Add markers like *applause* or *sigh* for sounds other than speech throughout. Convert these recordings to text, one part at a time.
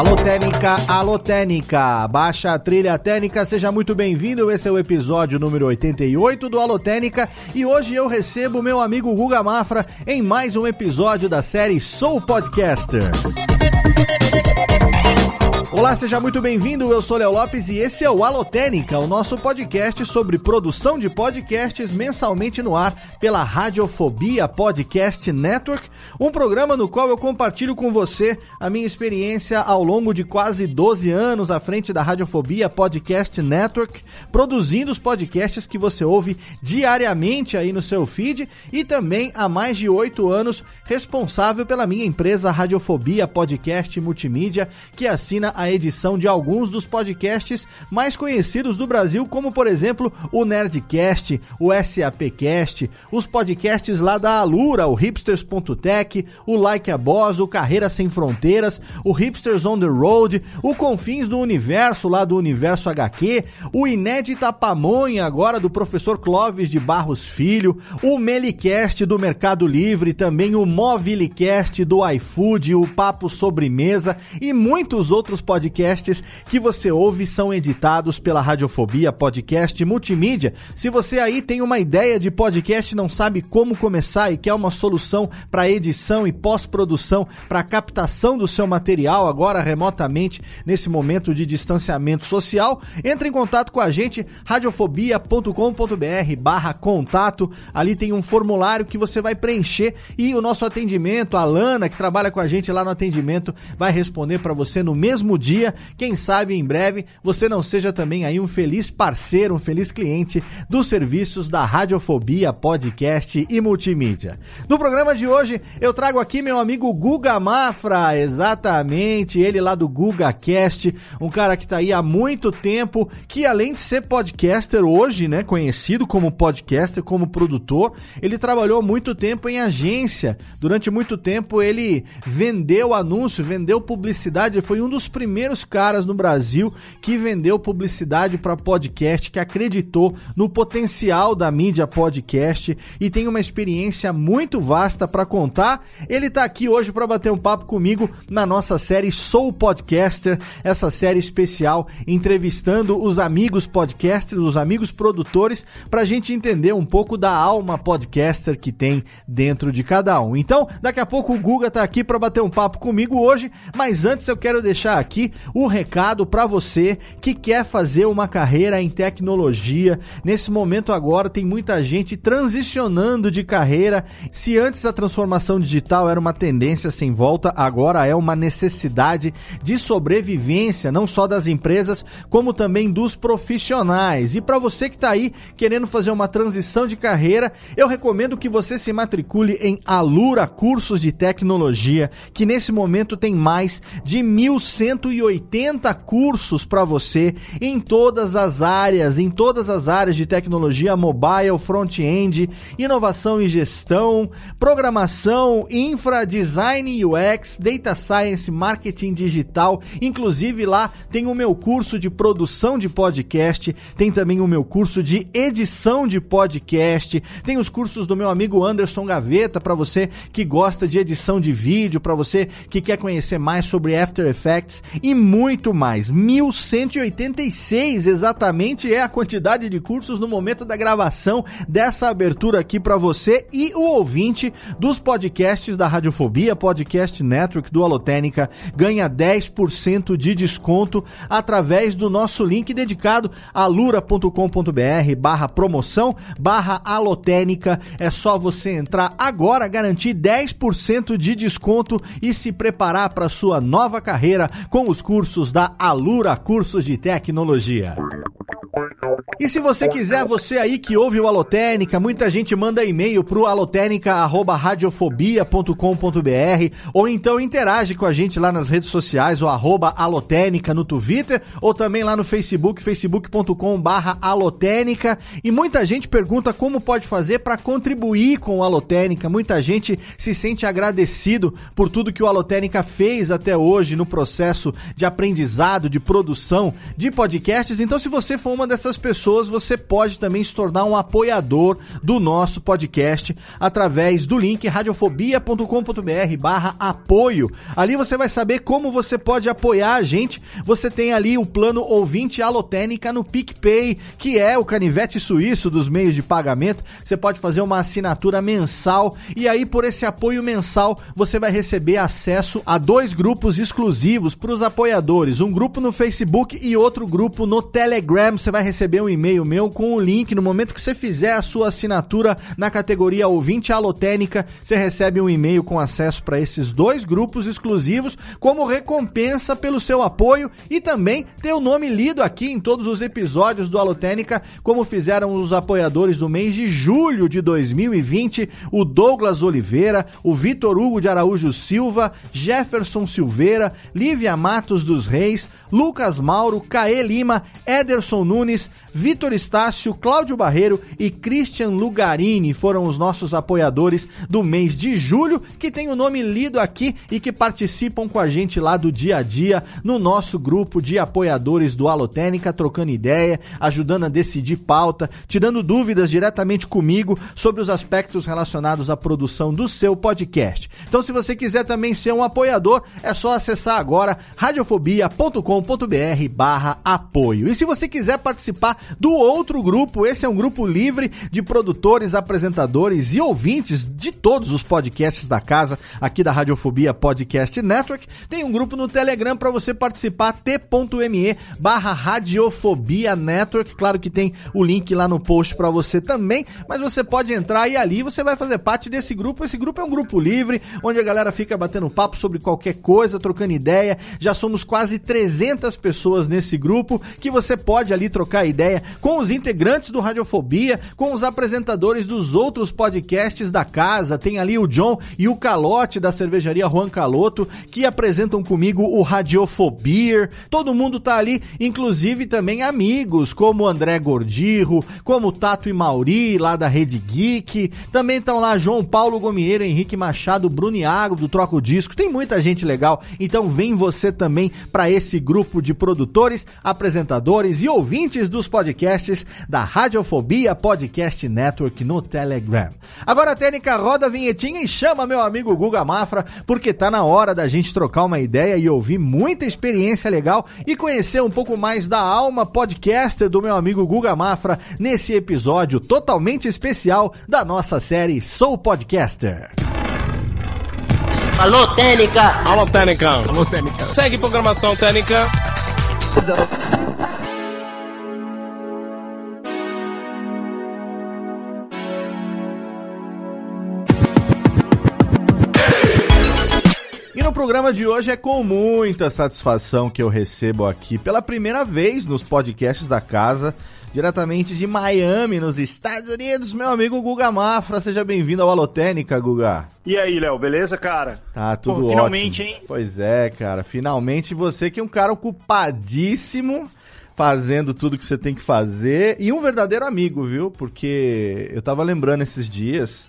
Alô Técnica, alô Técnica, baixa a trilha técnica, seja muito bem-vindo, esse é o episódio número 88 do Alô Técnica. E hoje eu recebo meu amigo Guga Mafra em mais um episódio da série Sou Podcaster. Olá, seja muito bem-vindo. Eu sou Léo Lopes e esse é o Alotênica, o nosso podcast sobre produção de podcasts mensalmente no ar pela Radiofobia Podcast Network, um programa no qual eu compartilho com você a minha experiência ao longo de quase 12 anos à frente da Radiofobia Podcast Network, produzindo os podcasts que você ouve diariamente aí no seu feed e também há mais de 8 anos responsável pela minha empresa Radiofobia Podcast Multimídia, que assina a edição de alguns dos podcasts mais conhecidos do Brasil, como por exemplo o Nerdcast, o SAPcast, os podcasts lá da Alura, o hipsters.tech, o Like a Boss, o Carreira Sem Fronteiras, o Hipsters on the Road, o Confins do Universo lá do Universo HQ, o Inédita Pamonha agora do professor Clóvis de Barros Filho, o Melicast do Mercado Livre, também o Movilicast do iFood, o Papo Sobremesa e muitos outros podcasts que você ouve são editados pela Radiofobia Podcast Multimídia. Se você aí tem uma ideia de podcast, não sabe como começar e quer uma solução para edição e pós-produção, para captação do seu material agora remotamente nesse momento de distanciamento social, entre em contato com a gente radiofobia.com.br/barra contato. Ali tem um formulário que você vai preencher e o nosso atendimento, a Lana que trabalha com a gente lá no atendimento, vai responder para você no mesmo dia. Quem sabe em breve você não seja também aí um feliz parceiro, um feliz cliente dos serviços da Radiofobia Podcast e Multimídia. No programa de hoje eu trago aqui meu amigo Guga Mafra, exatamente, ele lá do GugaCast, um cara que tá aí há muito tempo, que além de ser podcaster hoje, né, conhecido como podcaster, como produtor, ele trabalhou muito tempo em agência. Durante muito tempo ele vendeu anúncio, vendeu publicidade, foi um dos primeiros primeiros caras no Brasil que vendeu publicidade para podcast, que acreditou no potencial da mídia podcast e tem uma experiência muito vasta para contar. Ele está aqui hoje para bater um papo comigo na nossa série Sou Podcaster, essa série especial entrevistando os amigos podcasters, os amigos produtores, para a gente entender um pouco da alma podcaster que tem dentro de cada um. Então, daqui a pouco o Guga está aqui para bater um papo comigo hoje, mas antes eu quero deixar aqui aqui o recado para você que quer fazer uma carreira em tecnologia. Nesse momento agora tem muita gente transicionando de carreira. Se antes a transformação digital era uma tendência sem volta, agora é uma necessidade de sobrevivência, não só das empresas, como também dos profissionais. E para você que está aí querendo fazer uma transição de carreira, eu recomendo que você se matricule em Alura Cursos de Tecnologia, que nesse momento tem mais de 1.100 180 cursos para você em todas as áreas, em todas as áreas de tecnologia mobile, front-end, inovação e gestão, programação, infra, design UX, data science, marketing digital. Inclusive lá tem o meu curso de produção de podcast, tem também o meu curso de edição de podcast, tem os cursos do meu amigo Anderson Gaveta para você que gosta de edição de vídeo, para você que quer conhecer mais sobre After Effects e muito mais. 1186 exatamente é a quantidade de cursos no momento da gravação dessa abertura aqui para você e o ouvinte dos podcasts da Radiofobia, Podcast Network do Alotênica, ganha 10% de desconto através do nosso link dedicado alura.com.br barra promoção barra alotênica. É só você entrar agora, garantir 10% de desconto e se preparar para sua nova carreira com os cursos da Alura Cursos de Tecnologia. E se você quiser, você aí que ouve o Alotênica, muita gente manda e-mail pro alotênica@radiofobia.com.br ou então interage com a gente lá nas redes sociais, o arroba no Twitter ou também lá no Facebook, facebook.com/alotênica. E muita gente pergunta como pode fazer para contribuir com o Alotênica. Muita gente se sente agradecido por tudo que o Alotênica fez até hoje no processo de aprendizado, de produção de podcasts. Então, se você for uma dessas pessoas, você pode também se tornar um apoiador do nosso podcast através do link radiofobia.com.br barra apoio. Ali você vai saber como você pode apoiar a gente. Você tem ali o plano ouvinte alotênica no PicPay, que é o canivete suíço dos meios de pagamento. Você pode fazer uma assinatura mensal e aí por esse apoio mensal você vai receber acesso a dois grupos exclusivos para os apoiadores, um grupo no Facebook e outro grupo no Telegram. Você vai receber um e-mail meu com o link no momento que você fizer a sua assinatura na categoria ouvinte alotênica, você recebe um e-mail com acesso para esses dois grupos exclusivos como recompensa pelo seu apoio e também ter o nome lido aqui em todos os episódios do Alotênica, como fizeram os apoiadores do mês de julho de 2020, o Douglas Oliveira, o Vitor Hugo de Araújo Silva, Jefferson Silveira, Lívia Matos dos Reis, Lucas Mauro, Caê Lima, Ederson Nunes, Vitor Estácio, Cláudio Barreiro e Christian Lugarini foram os nossos apoiadores do mês de julho, que tem o nome lido aqui e que participam com a gente lá do dia a dia no nosso grupo de apoiadores do Alotênica, trocando ideia, ajudando a decidir pauta, tirando dúvidas diretamente comigo sobre os aspectos relacionados à produção do seu podcast. Então, se você quiser também ser um apoiador, é só acessar agora radiofobia.com.br barra apoio. E se você quiser participar do outro grupo. Esse é um grupo livre de produtores, apresentadores e ouvintes de todos os podcasts da casa, aqui da Radiofobia Podcast Network. Tem um grupo no Telegram para você participar, t.me barra Radiofobia Network. Claro que tem o link lá no post para você também, mas você pode entrar e ali você vai fazer parte desse grupo. Esse grupo é um grupo livre, onde a galera fica batendo papo sobre qualquer coisa, trocando ideia. Já somos quase 300 pessoas nesse grupo que você pode ali trocar ideia com os integrantes do Radiofobia, com os apresentadores dos outros podcasts da casa. Tem ali o John e o Calote da cervejaria Juan Caloto, que apresentam comigo o Radiofobia. Todo mundo tá ali, inclusive também amigos, como André Gordirro, como Tato e Mauri, lá da Rede Geek. Também estão lá João Paulo Gomieiro, Henrique Machado, Bruniago do Troco Disco. Tem muita gente legal. Então vem você também para esse grupo de produtores, apresentadores e ouvintes dos podcasts da Radiofobia Podcast Network no Telegram. Agora, Técnica, roda a vinhetinha e chama meu amigo Guga Mafra, porque tá na hora da gente trocar uma ideia e ouvir muita experiência legal e conhecer um pouco mais da alma podcaster do meu amigo Guga Mafra nesse episódio totalmente especial da nossa série Sou Podcaster. Alô, Técnica! Alô, Técnica! Alô, Técnica! Segue programação Técnica! no programa de hoje é com muita satisfação que eu recebo aqui pela primeira vez nos podcasts da casa, diretamente de Miami, nos Estados Unidos, meu amigo Guga Mafra. Seja bem-vindo ao Alotênica, Guga. E aí, Léo, beleza, cara? Tá tudo Pô, ótimo. Finalmente, hein? Pois é, cara. Finalmente você que é um cara ocupadíssimo fazendo tudo que você tem que fazer e um verdadeiro amigo, viu? Porque eu tava lembrando esses dias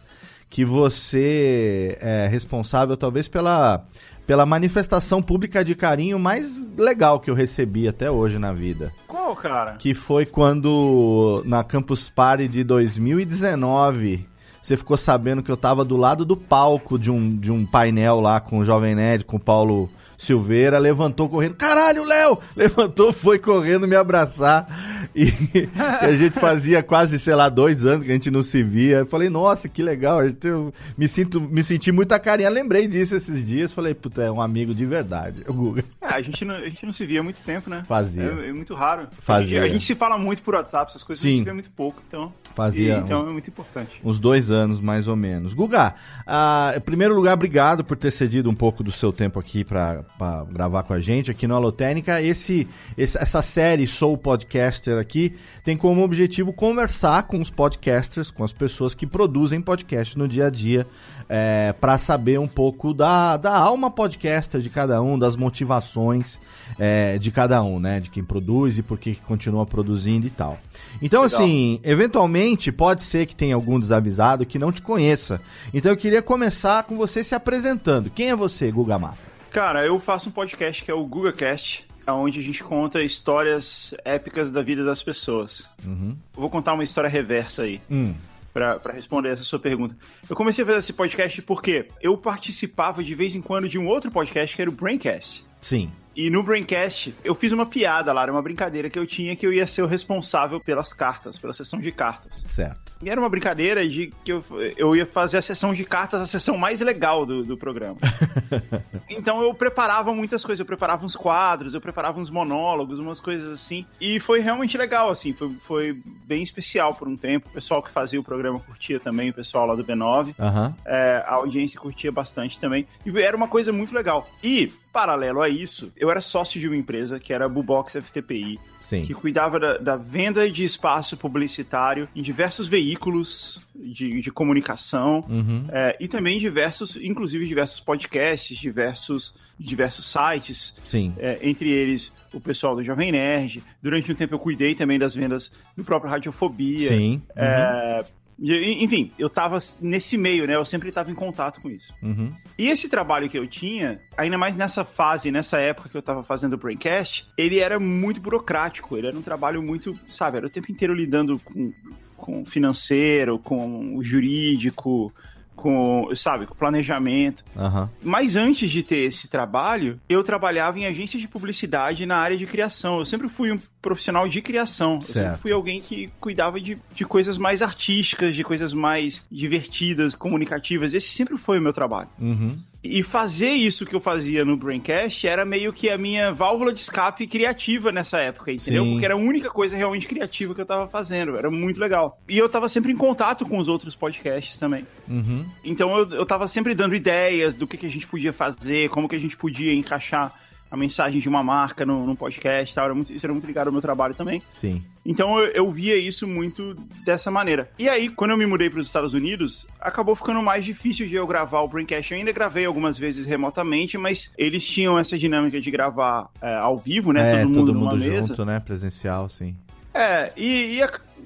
que você é responsável talvez pela pela manifestação pública de carinho mais legal que eu recebi até hoje na vida. Qual, cara? Que foi quando na Campus Party de 2019 você ficou sabendo que eu tava do lado do palco de um, de um painel lá com o Jovem Nerd, com o Paulo Silveira, levantou correndo. Caralho, Léo! *laughs* Levantou, foi correndo me abraçar. E a gente fazia quase, sei lá, dois anos que a gente não se via. Eu falei, nossa, que legal. Eu me, sinto, me senti muito acarinhado. Lembrei disso esses dias. Falei, puta, é um amigo de verdade, o Guga. É, a, gente não, a gente não se via há muito tempo, né? Fazia. É, é muito raro. Fazia. A gente, a gente, se fala muito por WhatsApp, essas coisas Sim. a gente se vê muito pouco, então. Fazia. E, então uns, é muito importante. Uns dois anos, mais ou menos. Guga, ah, em primeiro lugar, obrigado por ter cedido um pouco do seu tempo aqui para gravar com a gente aqui no Alotênica. Esse, esse, essa série Sou Podcaster aqui tem como objetivo conversar com os podcasters, com as pessoas que produzem podcast no dia a dia, é, para saber um pouco da, da alma podcaster de cada um, das motivações é, de cada um, né? De quem produz e por que continua produzindo e tal. Então, Legal. assim, eventualmente pode ser que tenha algum desavisado que não te conheça. Então eu queria começar com você se apresentando. Quem é você, Guga Mafra? Cara, eu faço um podcast que é o GugaCast, onde a gente conta histórias épicas da vida das pessoas. Uhum. Vou contar uma história reversa aí. Hum. Pra, responder essa sua pergunta. Eu comecei a fazer esse podcast porque eu participava de vez em quando de um outro podcast que era o Braincast. Sim. E no Braincast, eu fiz uma piada lá, era uma brincadeira que eu tinha que eu ia ser o responsável pelas cartas, pela sessão de cartas. Certo. E era uma brincadeira de que eu, eu ia fazer a sessão de cartas a sessão mais legal do, do programa. *laughs* então eu preparava muitas coisas, eu preparava uns quadros, eu preparava uns monólogos, umas coisas assim. E foi realmente legal, assim, foi, foi bem especial por um tempo. O pessoal que fazia o programa curtia também, o pessoal lá do B9. Uhum. É, a audiência curtia bastante também. E era uma coisa muito legal. E, paralelo a isso, eu era sócio de uma empresa que era a Bubox FTPI, Sim. que cuidava da, da, venda de espaço publicitário em diversos veículos de, de comunicação uhum. é, e também diversos, inclusive diversos podcasts, diversos, diversos sites. Sim. É, entre eles o pessoal do Jovem Nerd. Durante um tempo eu cuidei também das vendas do próprio Radiofobia. Sim. É, uhum. Enfim, eu tava nesse meio, né? Eu sempre estava em contato com isso. Uhum. E esse trabalho que eu tinha, ainda mais nessa fase, nessa época que eu tava fazendo o Braincast, ele era muito burocrático. Ele era um trabalho muito, sabe, era o tempo inteiro lidando com, com financeiro, com o jurídico, com, sabe, com planejamento. Uhum. Mas antes de ter esse trabalho, eu trabalhava em agência de publicidade na área de criação. Eu sempre fui um profissional de criação. Certo. Eu sempre fui alguém que cuidava de, de coisas mais artísticas, de coisas mais divertidas, comunicativas. Esse sempre foi o meu trabalho. Uhum. E fazer isso que eu fazia no Braincast era meio que a minha válvula de escape criativa nessa época, entendeu? Sim. Porque era a única coisa realmente criativa que eu tava fazendo. Era muito legal. E eu tava sempre em contato com os outros podcasts também. Uhum. Então eu, eu tava sempre dando ideias do que, que a gente podia fazer, como que a gente podia encaixar a mensagem de uma marca no, no podcast tal. Era muito, isso era muito ligado ao meu trabalho também. Sim. Então eu, eu via isso muito dessa maneira. E aí, quando eu me mudei para os Estados Unidos, acabou ficando mais difícil de eu gravar o Braincast. Eu ainda gravei algumas vezes remotamente, mas eles tinham essa dinâmica de gravar é, ao vivo, né? É, todo mundo, todo mundo junto, mesa. né? Presencial, sim. É, e, e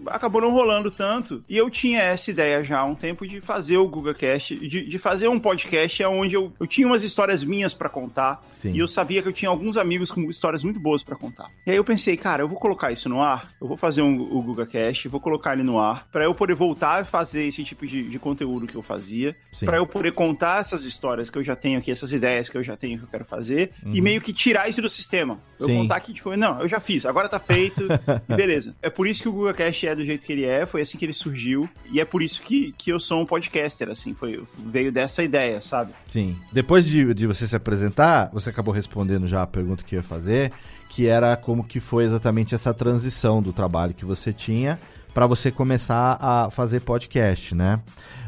acabou não rolando tanto. E eu tinha essa ideia já há um tempo de fazer o GugaCast, de, de fazer um podcast onde eu, eu tinha umas histórias minhas para contar. Sim. E eu sabia que eu tinha alguns amigos com histórias muito boas para contar. E aí eu pensei, cara, eu vou colocar isso no ar, eu vou fazer um, o GugaCast, vou colocar ele no ar, para eu poder voltar a fazer esse tipo de, de conteúdo que eu fazia, para eu poder contar essas histórias que eu já tenho aqui, essas ideias que eu já tenho que eu quero fazer, uhum. e meio que tirar isso do sistema. Eu Sim. contar aqui, tipo, não, eu já fiz, agora tá feito, e *laughs* beleza. É por isso que o GugaCast é do jeito que ele é, foi assim que ele surgiu, e é por isso que, que eu sou um podcaster, assim, foi, veio dessa ideia, sabe? Sim. Depois de, de você se apresentar, você acabou respondendo já a pergunta que eu ia fazer, que era como que foi exatamente essa transição do trabalho que você tinha para você começar a fazer podcast, né?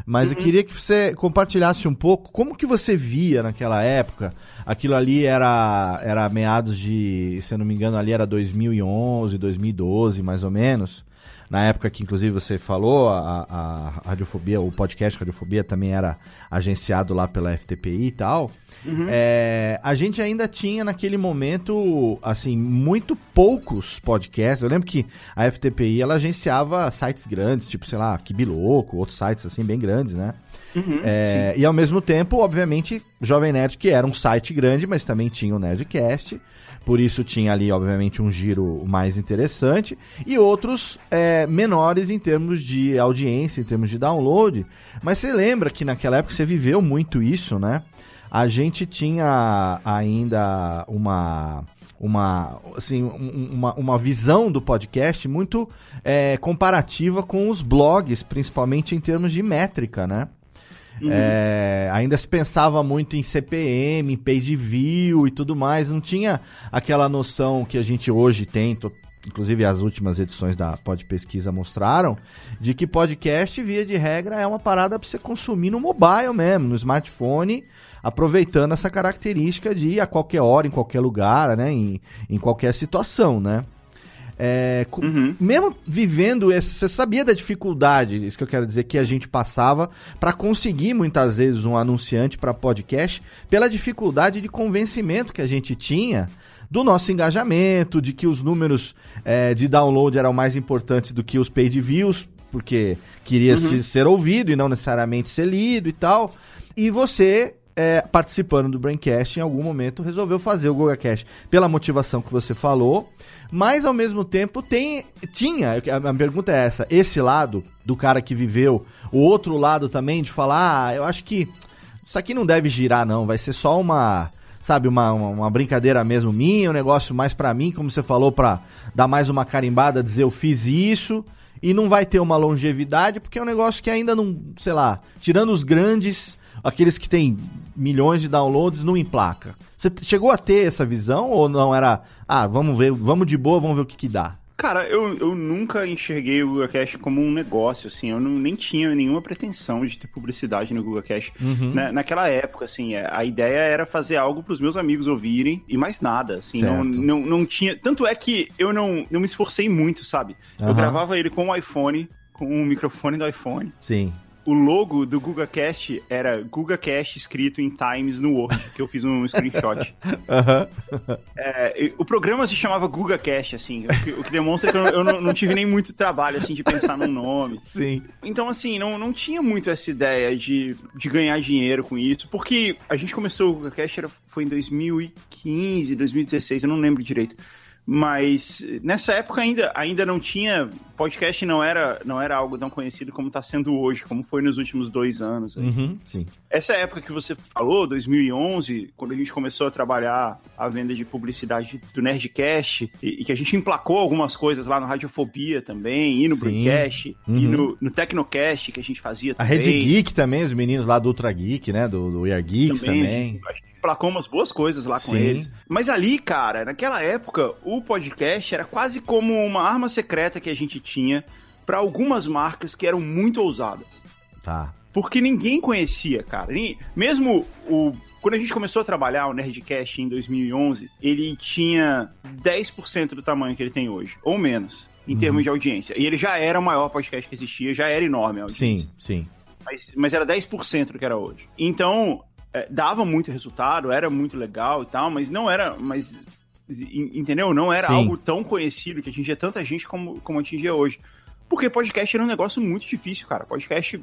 Mas uhum. eu queria que você compartilhasse um pouco como que você via naquela época. Aquilo ali era era meados de, se eu não me engano, ali era 2011, 2012, mais ou menos na época que inclusive você falou, a, a Radiofobia, o podcast Radiofobia também era agenciado lá pela FTPI e tal. Uhum. É, a gente ainda tinha naquele momento, assim, muito poucos podcasts. Eu lembro que a FTPI ela agenciava sites grandes, tipo, sei lá, Kibiloco, outros sites assim bem grandes, né? Uhum, é, e ao mesmo tempo, obviamente, Jovem Nerd, que era um site grande, mas também tinha o Nerdcast. Por isso tinha ali, obviamente, um giro mais interessante. E outros é, menores em termos de audiência, em termos de download. Mas você lembra que naquela época você viveu muito isso, né? A gente tinha ainda uma uma, assim, uma, uma visão do podcast muito é, comparativa com os blogs, principalmente em termos de métrica, né? Uhum. É, ainda se pensava muito em CPM, page view e tudo mais. Não tinha aquela noção que a gente hoje tem, inclusive as últimas edições da Pod Pesquisa mostraram, de que podcast, via de regra, é uma parada para você consumir no mobile mesmo, no smartphone, aproveitando essa característica de ir a qualquer hora, em qualquer lugar, né, em, em qualquer situação, né. É, uhum. Mesmo vivendo, esse, você sabia da dificuldade, isso que eu quero dizer, que a gente passava para conseguir muitas vezes um anunciante para podcast, pela dificuldade de convencimento que a gente tinha do nosso engajamento, de que os números é, de download eram mais importantes do que os paid views, porque queria uhum. se, ser ouvido e não necessariamente ser lido e tal. E você, é, participando do Braincast, em algum momento resolveu fazer o GugaCast pela motivação que você falou. Mas ao mesmo tempo tem tinha, a pergunta é essa, esse lado do cara que viveu, o outro lado também de falar, ah, eu acho que isso aqui não deve girar não, vai ser só uma sabe, uma, uma, brincadeira mesmo minha, um negócio mais para mim, como você falou, pra dar mais uma carimbada, dizer eu fiz isso, e não vai ter uma longevidade, porque é um negócio que ainda não, sei lá, tirando os grandes, aqueles que têm milhões de downloads, não emplaca. Você chegou a ter essa visão ou não era, ah, vamos ver, vamos de boa, vamos ver o que que dá? Cara, eu, eu nunca enxerguei o Google Cash como um negócio, assim, eu não, nem tinha nenhuma pretensão de ter publicidade no Google Cash. Uhum. Na, naquela época, assim, é, a ideia era fazer algo para os meus amigos ouvirem e mais nada, assim, não, não, não tinha... Tanto é que eu não, não me esforcei muito, sabe? Uhum. Eu gravava ele com o iPhone, com o microfone do iPhone. Sim o logo do GugaCast era GugaCast escrito em Times no Word, que eu fiz um screenshot. *laughs* uhum. é, o programa se chamava GugaCast, assim, o que, demonstra que eu, eu não, não, tive nem muito trabalho, assim, de pensar num nome. Sim. Então, assim, não, não tinha muito essa ideia de, de ganhar dinheiro com isso, porque a gente começou o GugaCast, era, foi em 2015, 2016, eu não lembro direito. Mas nessa época ainda, ainda não tinha. Podcast não era, não era algo tão conhecido como está sendo hoje, como foi nos últimos dois anos. Uhum, sim. Essa época que você falou, 2011, quando a gente começou a trabalhar a venda de publicidade do Nerdcast, e, e que a gente emplacou algumas coisas lá no Radiofobia também, e no Braincast, uhum. e no, no Tecnocast que a gente fazia também. A Red Geek também, os meninos lá do Ultra Geek, né? Do, do We Are Geeks também. também placou umas boas coisas lá com Sim. eles. Mas ali, cara, naquela época, o podcast era quase como uma arma secreta que a gente tinha para algumas marcas que eram muito ousadas. Tá. Porque ninguém conhecia, cara. Mesmo o quando a gente começou a trabalhar o Nerdcast em 2011, ele tinha 10% do tamanho que ele tem hoje, ou menos, em uhum. termos de audiência. E ele já era o maior podcast que existia, já era enorme a audiência. Sim, sim. Mas, mas era 10% do que era hoje. Então, é, dava muito resultado, era muito legal e tal, mas não era, mas entendeu? Não era Sim. algo tão conhecido que atingia tanta gente como, como atingia hoje. Porque podcast era um negócio muito difícil, cara. Podcast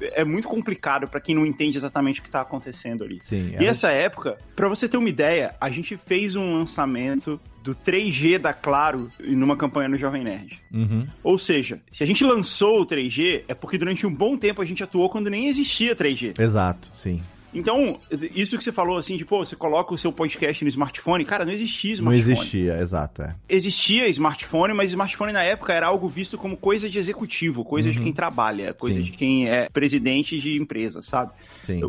é muito complicado para quem não entende exatamente o que tá acontecendo ali. Sim, é. E essa época, para você ter uma ideia, a gente fez um lançamento do 3G da Claro numa campanha no Jovem Nerd. Uhum. Ou seja, se a gente lançou o 3G, é porque durante um bom tempo a gente atuou quando nem existia 3G. Exato, sim. Então, isso que você falou assim, de, pô, você coloca o seu podcast no smartphone, cara, não existia smartphone. Não existia, exato. É. Existia smartphone, mas smartphone na época era algo visto como coisa de executivo, coisa uhum. de quem trabalha, coisa Sim. de quem é presidente de empresa, sabe?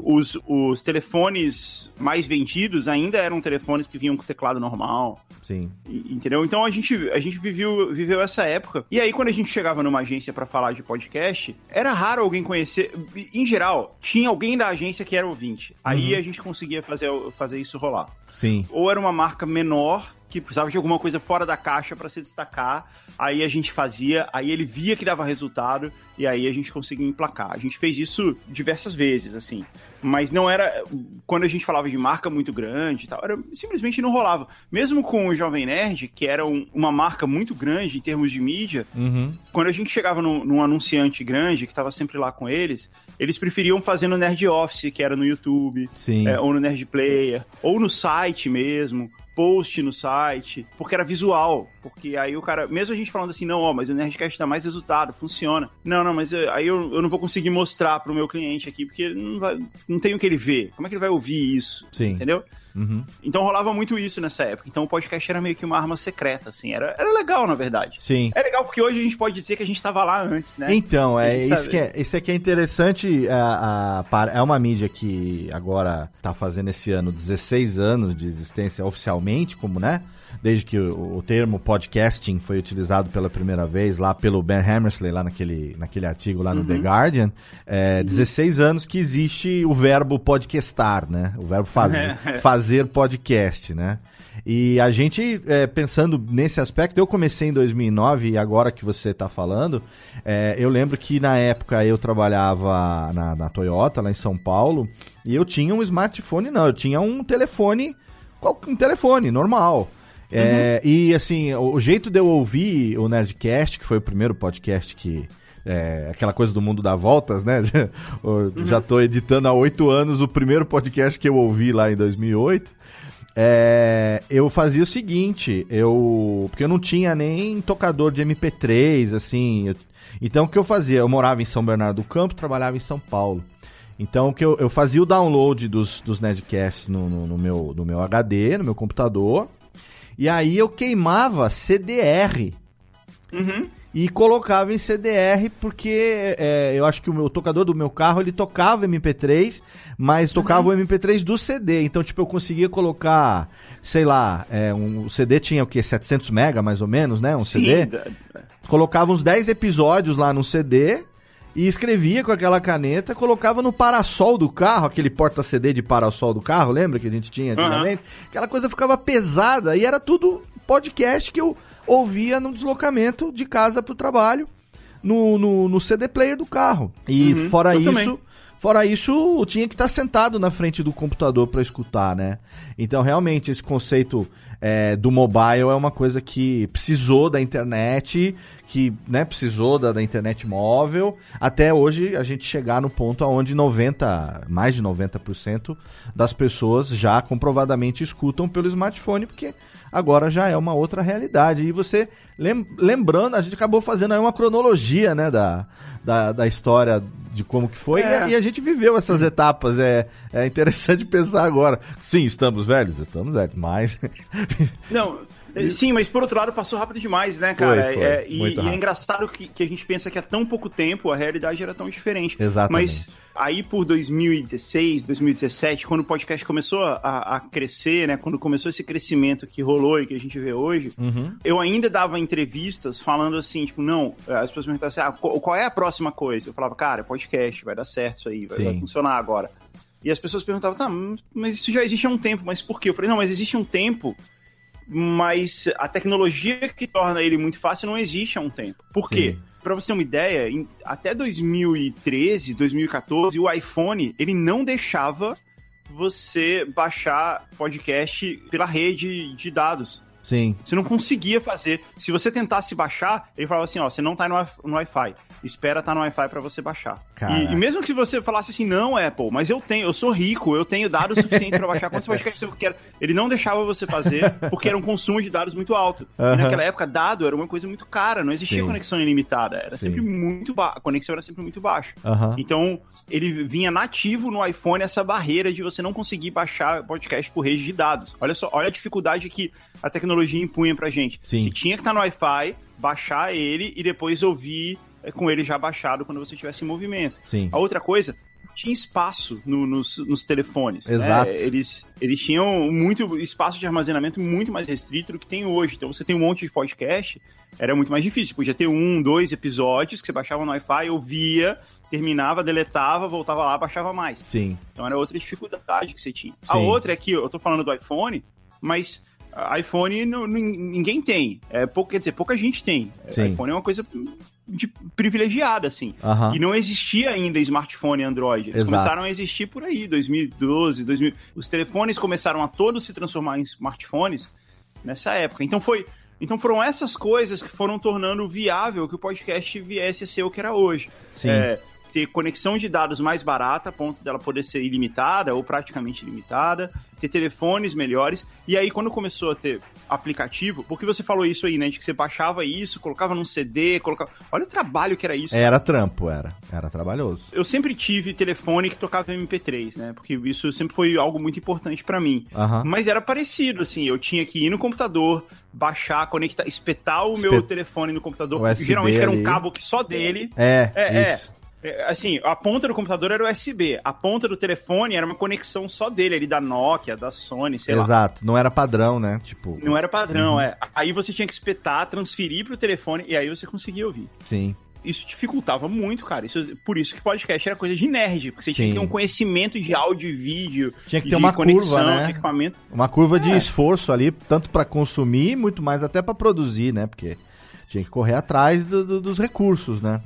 Os, os telefones mais vendidos ainda eram telefones que vinham com teclado normal. Sim. Entendeu? Então a gente, a gente viveu, viveu essa época. E aí, quando a gente chegava numa agência para falar de podcast, era raro alguém conhecer. Em geral, tinha alguém da agência que era ouvinte. Aí uhum. a gente conseguia fazer, fazer isso rolar. Sim. Ou era uma marca menor que precisava de alguma coisa fora da caixa para se destacar. Aí a gente fazia, aí ele via que dava resultado e aí a gente conseguia emplacar. A gente fez isso diversas vezes, assim. Mas não era. Quando a gente falava de marca muito grande e tal, era, simplesmente não rolava. Mesmo com o Jovem Nerd, que era um, uma marca muito grande em termos de mídia, uhum. quando a gente chegava num, num anunciante grande, que estava sempre lá com eles, eles preferiam fazer no Nerd Office, que era no YouTube, é, ou no Nerd Player, ou no site mesmo, post no site, porque era visual. Porque aí o cara, mesmo a gente falando assim, não, ó, mas o Nerdcast dá mais resultado, funciona. Não, não, mas eu, aí eu, eu não vou conseguir mostrar pro meu cliente aqui, porque não, vai, não tem o que ele ver. Como é que ele vai ouvir isso? Sim. Entendeu? Uhum. Então rolava muito isso nessa época. Então o podcast era meio que uma arma secreta, assim. Era, era legal, na verdade. Sim. É legal porque hoje a gente pode dizer que a gente estava lá antes, né? Então, é isso, que é isso é que é interessante. A, a, é uma mídia que agora tá fazendo esse ano 16 anos de existência oficialmente, como, né? Desde que o, o, termo podcasting foi utilizado pela primeira vez lá pelo Ben Hammersley, lá naquele, naquele artigo lá no uhum. The Guardian, é, uhum. 16 anos que existe o verbo podcastar, né? O verbo fazer, *laughs* fazer podcast, né? E a gente, é, pensando nesse aspecto, eu comecei em 2009 e agora que você está falando, é, eu lembro que na época eu trabalhava na, na Toyota, lá em São Paulo, e eu tinha um smartphone, não, eu tinha um telefone, um telefone normal. É, uhum. E assim, o, jeito de eu ouvir o Nerdcast, que foi o primeiro podcast que. É, aquela coisa do mundo dá voltas, né? *laughs* uhum. Já estou editando há oito anos o primeiro podcast que eu ouvi lá em 2008. É, eu fazia o seguinte, eu. Porque eu não tinha nem tocador de MP3, assim. Eu, então o que eu fazia? Eu morava em São Bernardo do Campo, trabalhava em São Paulo. Então o que eu, eu fazia o download dos, dos Nedcasts no, no, no, meu, no meu HD, no meu computador. E aí eu queimava CDR. Uhum e colocava em CDR porque é, eu acho que o meu o tocador do meu carro ele tocava MP3, mas tocava uhum. o MP3 do CD. Então, tipo, eu conseguia colocar, sei lá, é, um, o CD tinha o que 700 mega mais ou menos, né? Um Sim, CD. Colocava uns 10 episódios lá no CD e escrevia com aquela caneta, colocava no parasol do carro, aquele porta-CD de parasol do carro, lembra que a gente tinha antigamente? Uhum. Aquela coisa ficava pesada e era tudo podcast que eu ouvia no deslocamento de casa para o trabalho no, no, no, CD player do carro. E uhum, fora isso. Também. Fora isso, tinha que estar tá sentado na frente do computador para escutar, né? Então, realmente, esse conceito é, do mobile é uma coisa que precisou da internet, que né, precisou da, da, internet móvel, até hoje a gente chegar no ponto onde 90, mais de 90% das pessoas já comprovadamente escutam pelo smartphone, porque agora já é uma outra realidade. E você, lembrando, a gente acabou fazendo aí uma cronologia, né, da, da, da história de como que foi é. e, e, a gente viveu essas etapas. É, é interessante *laughs* pensar agora. Sim, estamos velhos, estamos velhos, mas. Não. Sim, mas por outro lado passou rápido demais, né, cara? Foi, foi. É, e, e, é engraçado que, que a gente pensa que há tão pouco tempo a realidade era tão diferente. Exatamente. Mas Aí por 2016, 2017, quando o podcast começou a, a, crescer, né? Quando começou esse crescimento que rolou e que a gente vê hoje, uhum. eu ainda dava entrevistas falando assim, tipo, não, as pessoas me perguntavam assim, ah, qual é a próxima coisa? Eu falava, cara, podcast, vai dar certo isso aí, vai, vai funcionar agora. E as pessoas perguntavam, tá, mas isso já existe há um tempo, mas por quê? Eu falei, não, mas existe um tempo, mas a tecnologia que torna ele muito fácil não existe há um tempo. Por Sim. quê? Pra você ter uma ideia, em, até 2013, 2014, o iPhone, ele não deixava você baixar podcast pela rede de dados. Sim. Você não conseguia fazer. Se você tentasse baixar, ele falava assim, ó, você não tá no, no Wi-Fi. Espera tá no Wi-Fi para você baixar. E, e, mesmo que você falasse assim, não, Apple, mas eu tenho, eu sou rico, eu tenho dados suficientes para baixar quantos podcasts eu quero. Ele não deixava você fazer, porque era um consumo de dados muito alto. E naquela época, dado era uma coisa muito cara, não existia Sim. conexão ilimitada. Era Sim. sempre muito ba... A conexão era sempre muito baixa. Então, ele vinha nativo no iPhone essa barreira de você não conseguir baixar podcast por rede de dados. Olha só, olha a dificuldade que a tecnologia impunha pra gente. Sim. Você tinha que estar no Wi-Fi, baixar ele e depois ouvir é, com ele já baixado quando você estivesse em movimento. Sim. A outra coisa, tinha espaço no, nos, nos, telefones. Né? Exato. Né? Eles, eles tinham muito espaço de armazenamento muito mais restrito do que tem hoje. Então você tem um monte de podcast, era muito mais difícil. Podia ter um, dois episódios que você baixava no Wi-Fi, ouvia, terminava, deletava, voltava lá, baixava mais. Sim. Então era outra dificuldade que você tinha. Sim. A outra é que eu tô falando do iPhone, mas iPhone não, ninguém tem. É, pouco, quer dizer, pouca gente tem. Sim. iPhone é uma coisa de privilegiada, assim. Uhum. E não existia ainda smartphone Android. Eles Exato. começaram a existir por aí, 2012, 2000. Os telefones começaram a todos se transformar em smartphones nessa época. Então foi. Então foram essas coisas que foram tornando viável que o podcast viesse a ser o que era hoje. Sim. É, ter conexão de dados mais barata, a ponto dela poder ser ilimitada ou praticamente ilimitada, ter telefones melhores. E aí, quando começou a ter aplicativo, porque você falou isso aí, né? De que você baixava isso, colocava num CD, colocava. Olha o trabalho que era isso. Era trampo, era. Era trabalhoso. Eu sempre tive telefone que tocava MP3, né? Porque isso sempre foi algo muito importante para mim. Uhum. Mas era parecido, assim. Eu tinha que ir no computador, baixar, conectar, espetar o Espet... meu telefone no computador. USB geralmente ali. era um cabo que só dele. É, é. é. É assim, a ponta do computador era USB, a ponta do telefone era uma conexão só dele, ali da Nokia, da Sony, sei Exato. lá. Exato, não era padrão, né? Tipo. Não era padrão, uhum. é. Aí você tinha que espetar, transferir pro telefone e aí você conseguia ouvir. Sim isso dificultava muito, cara. Isso, por isso que podcast era coisa de nerd, porque você Sim. tinha que ter um conhecimento de áudio e vídeo. Tinha que ter uma conexão, curva, né? Equipamento. Uma curva é. de esforço ali, tanto para consumir, muito mais até para produzir, né? Porque tinha que correr atrás do, do, dos recursos, né?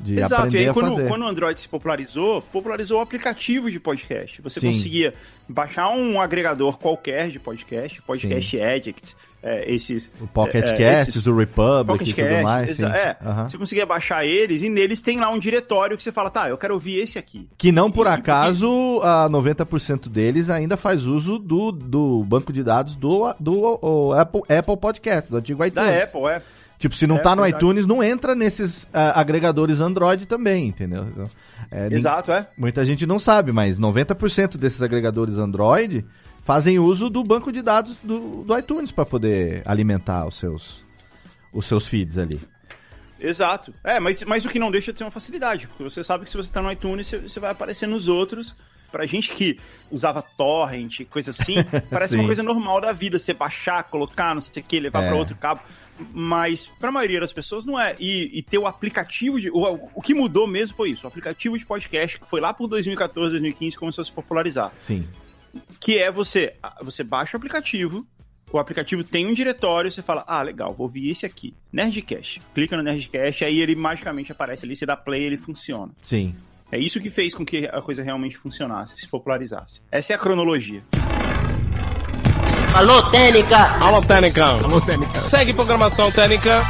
De Exato, aprender e aí quando, quando o Android se popularizou, popularizou o aplicativo de podcast. Você Sim. conseguia baixar um agregador qualquer de podcast, Podcast Sim. Addict, é, esses... O Pocket é, Casts, esses, o Republic Pocket e tudo Cast, mais. Sim. É, uhum. você conseguia baixar eles e neles tem lá um diretório que você fala, tá, eu quero ouvir esse aqui. Que não por e, acaso a 90% deles ainda faz uso do, do banco de dados do, do Apple, Apple Podcast, do antigo iTunes. Da Apple, é. Tipo, se não é, tá no verdade. iTunes, não entra nesses uh, agregadores Android também, entendeu? Então, é, Exato, é. Muita gente não sabe, mas 90% desses agregadores Android fazem uso do banco de dados do, do iTunes para poder alimentar os seus, os seus feeds ali. Exato. É, mas, mas o que não deixa de ser uma facilidade, porque você sabe que se você tá no iTunes, você, você vai aparecer nos outros. Pra gente que usava torrent, coisa assim, *laughs* parece uma coisa normal da vida. Você baixar, colocar, não sei o que, levar é. para outro cabo mas para a maioria das pessoas não é. E, e ter o aplicativo de. O, o, que mudou mesmo foi isso. O aplicativo de podcast, que foi lá por 2014, 2015, começou a se popularizar. Sim. Que é você. Você baixa o aplicativo, o aplicativo tem um diretório, você fala, ah, legal, vou ouvir esse aqui. Nerdcast. Clica no Nerdcast, aí ele magicamente aparece ali, você dá play ele funciona. Sim. É isso que fez com que a coisa realmente funcionasse, se popularizasse. Essa é a cronologia. Alô, Técnica! Alô, Técnica! Alô, Técnica! Segue programação Técnica!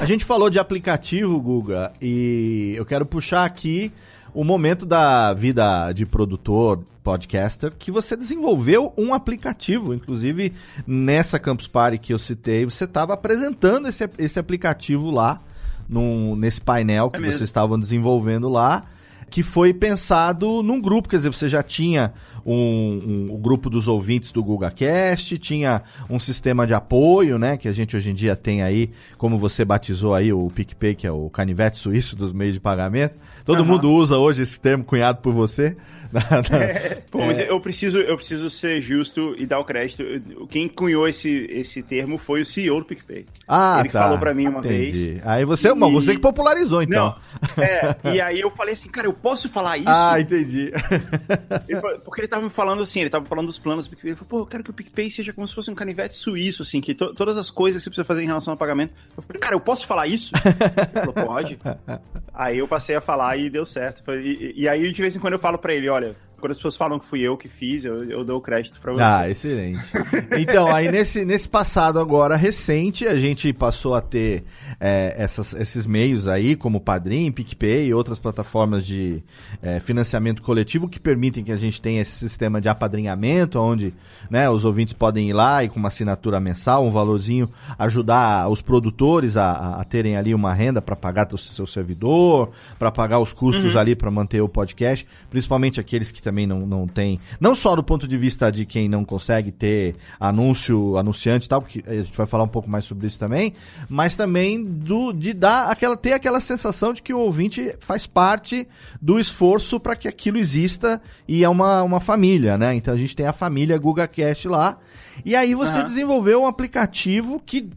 A gente falou de aplicativo, Guga, e eu quero puxar aqui o momento da vida de produtor, podcaster, que você desenvolveu um aplicativo. Inclusive, nessa Campus Party que eu citei, você estava apresentando esse, esse aplicativo lá, num, nesse painel que é vocês estavam desenvolvendo lá que foi pensado num grupo, quer dizer, você já tinha um, um, um grupo dos ouvintes do GugaCast, tinha um sistema de apoio, né, que a gente hoje em dia tem aí, como você batizou aí o PicPay, que é o canivete suíço dos meios de pagamento. Todo uhum. mundo usa hoje esse termo cunhado por você. *laughs* É, pô, é. eu preciso, eu preciso ser justo e dar o crédito. Quem cunhou esse, esse termo foi o CEO do PicPay. Ah, Ele tá. falou pra mim uma Entendi. vez. Aí você, e... bom, você que popularizou, então. Não, é, e aí eu falei assim, cara, eu posso falar isso? Ah, entendi. *laughs* Ele, porque ele tava me falando assim, ele tava falando dos planos do PicPay. Ele falou, pô, eu quero que o PicPay seja como se fosse um canivete suíço, assim, que to todas as coisas que você precisa fazer em relação ao pagamento. Eu falei, cara, eu posso falar isso? Ele falou, pode. *laughs* aí eu passei a falar e deu certo. E, e, aí, de vez em quando, eu falo pra ele, olha, quando as pessoas falam que fui eu que fiz, eu, eu dou o crédito pra você. Ah, excelente. *laughs* Então, aí nesse, nesse passado agora recente, a gente passou a ter é, essas, esses meios aí, como Padrim, PicPay e outras plataformas de é, financiamento coletivo que permitem que a gente tenha esse sistema de apadrinhamento, onde né, os ouvintes podem ir lá e com uma assinatura mensal, um valorzinho, ajudar os produtores a, a terem ali uma renda para pagar o seu servidor, para pagar os custos uhum. ali para manter o podcast, principalmente aqueles que também não, não têm, não só do ponto de vista de quem não consegue ter anúncio, anunciante e tal, porque a gente vai falar um pouco mais sobre isso também, mas também do de dar aquela ter aquela sensação de que o ouvinte faz parte do esforço para que aquilo exista e é uma, uma família, né? Então a gente tem a família GugaCast lá. E aí você uhum. desenvolveu um aplicativo que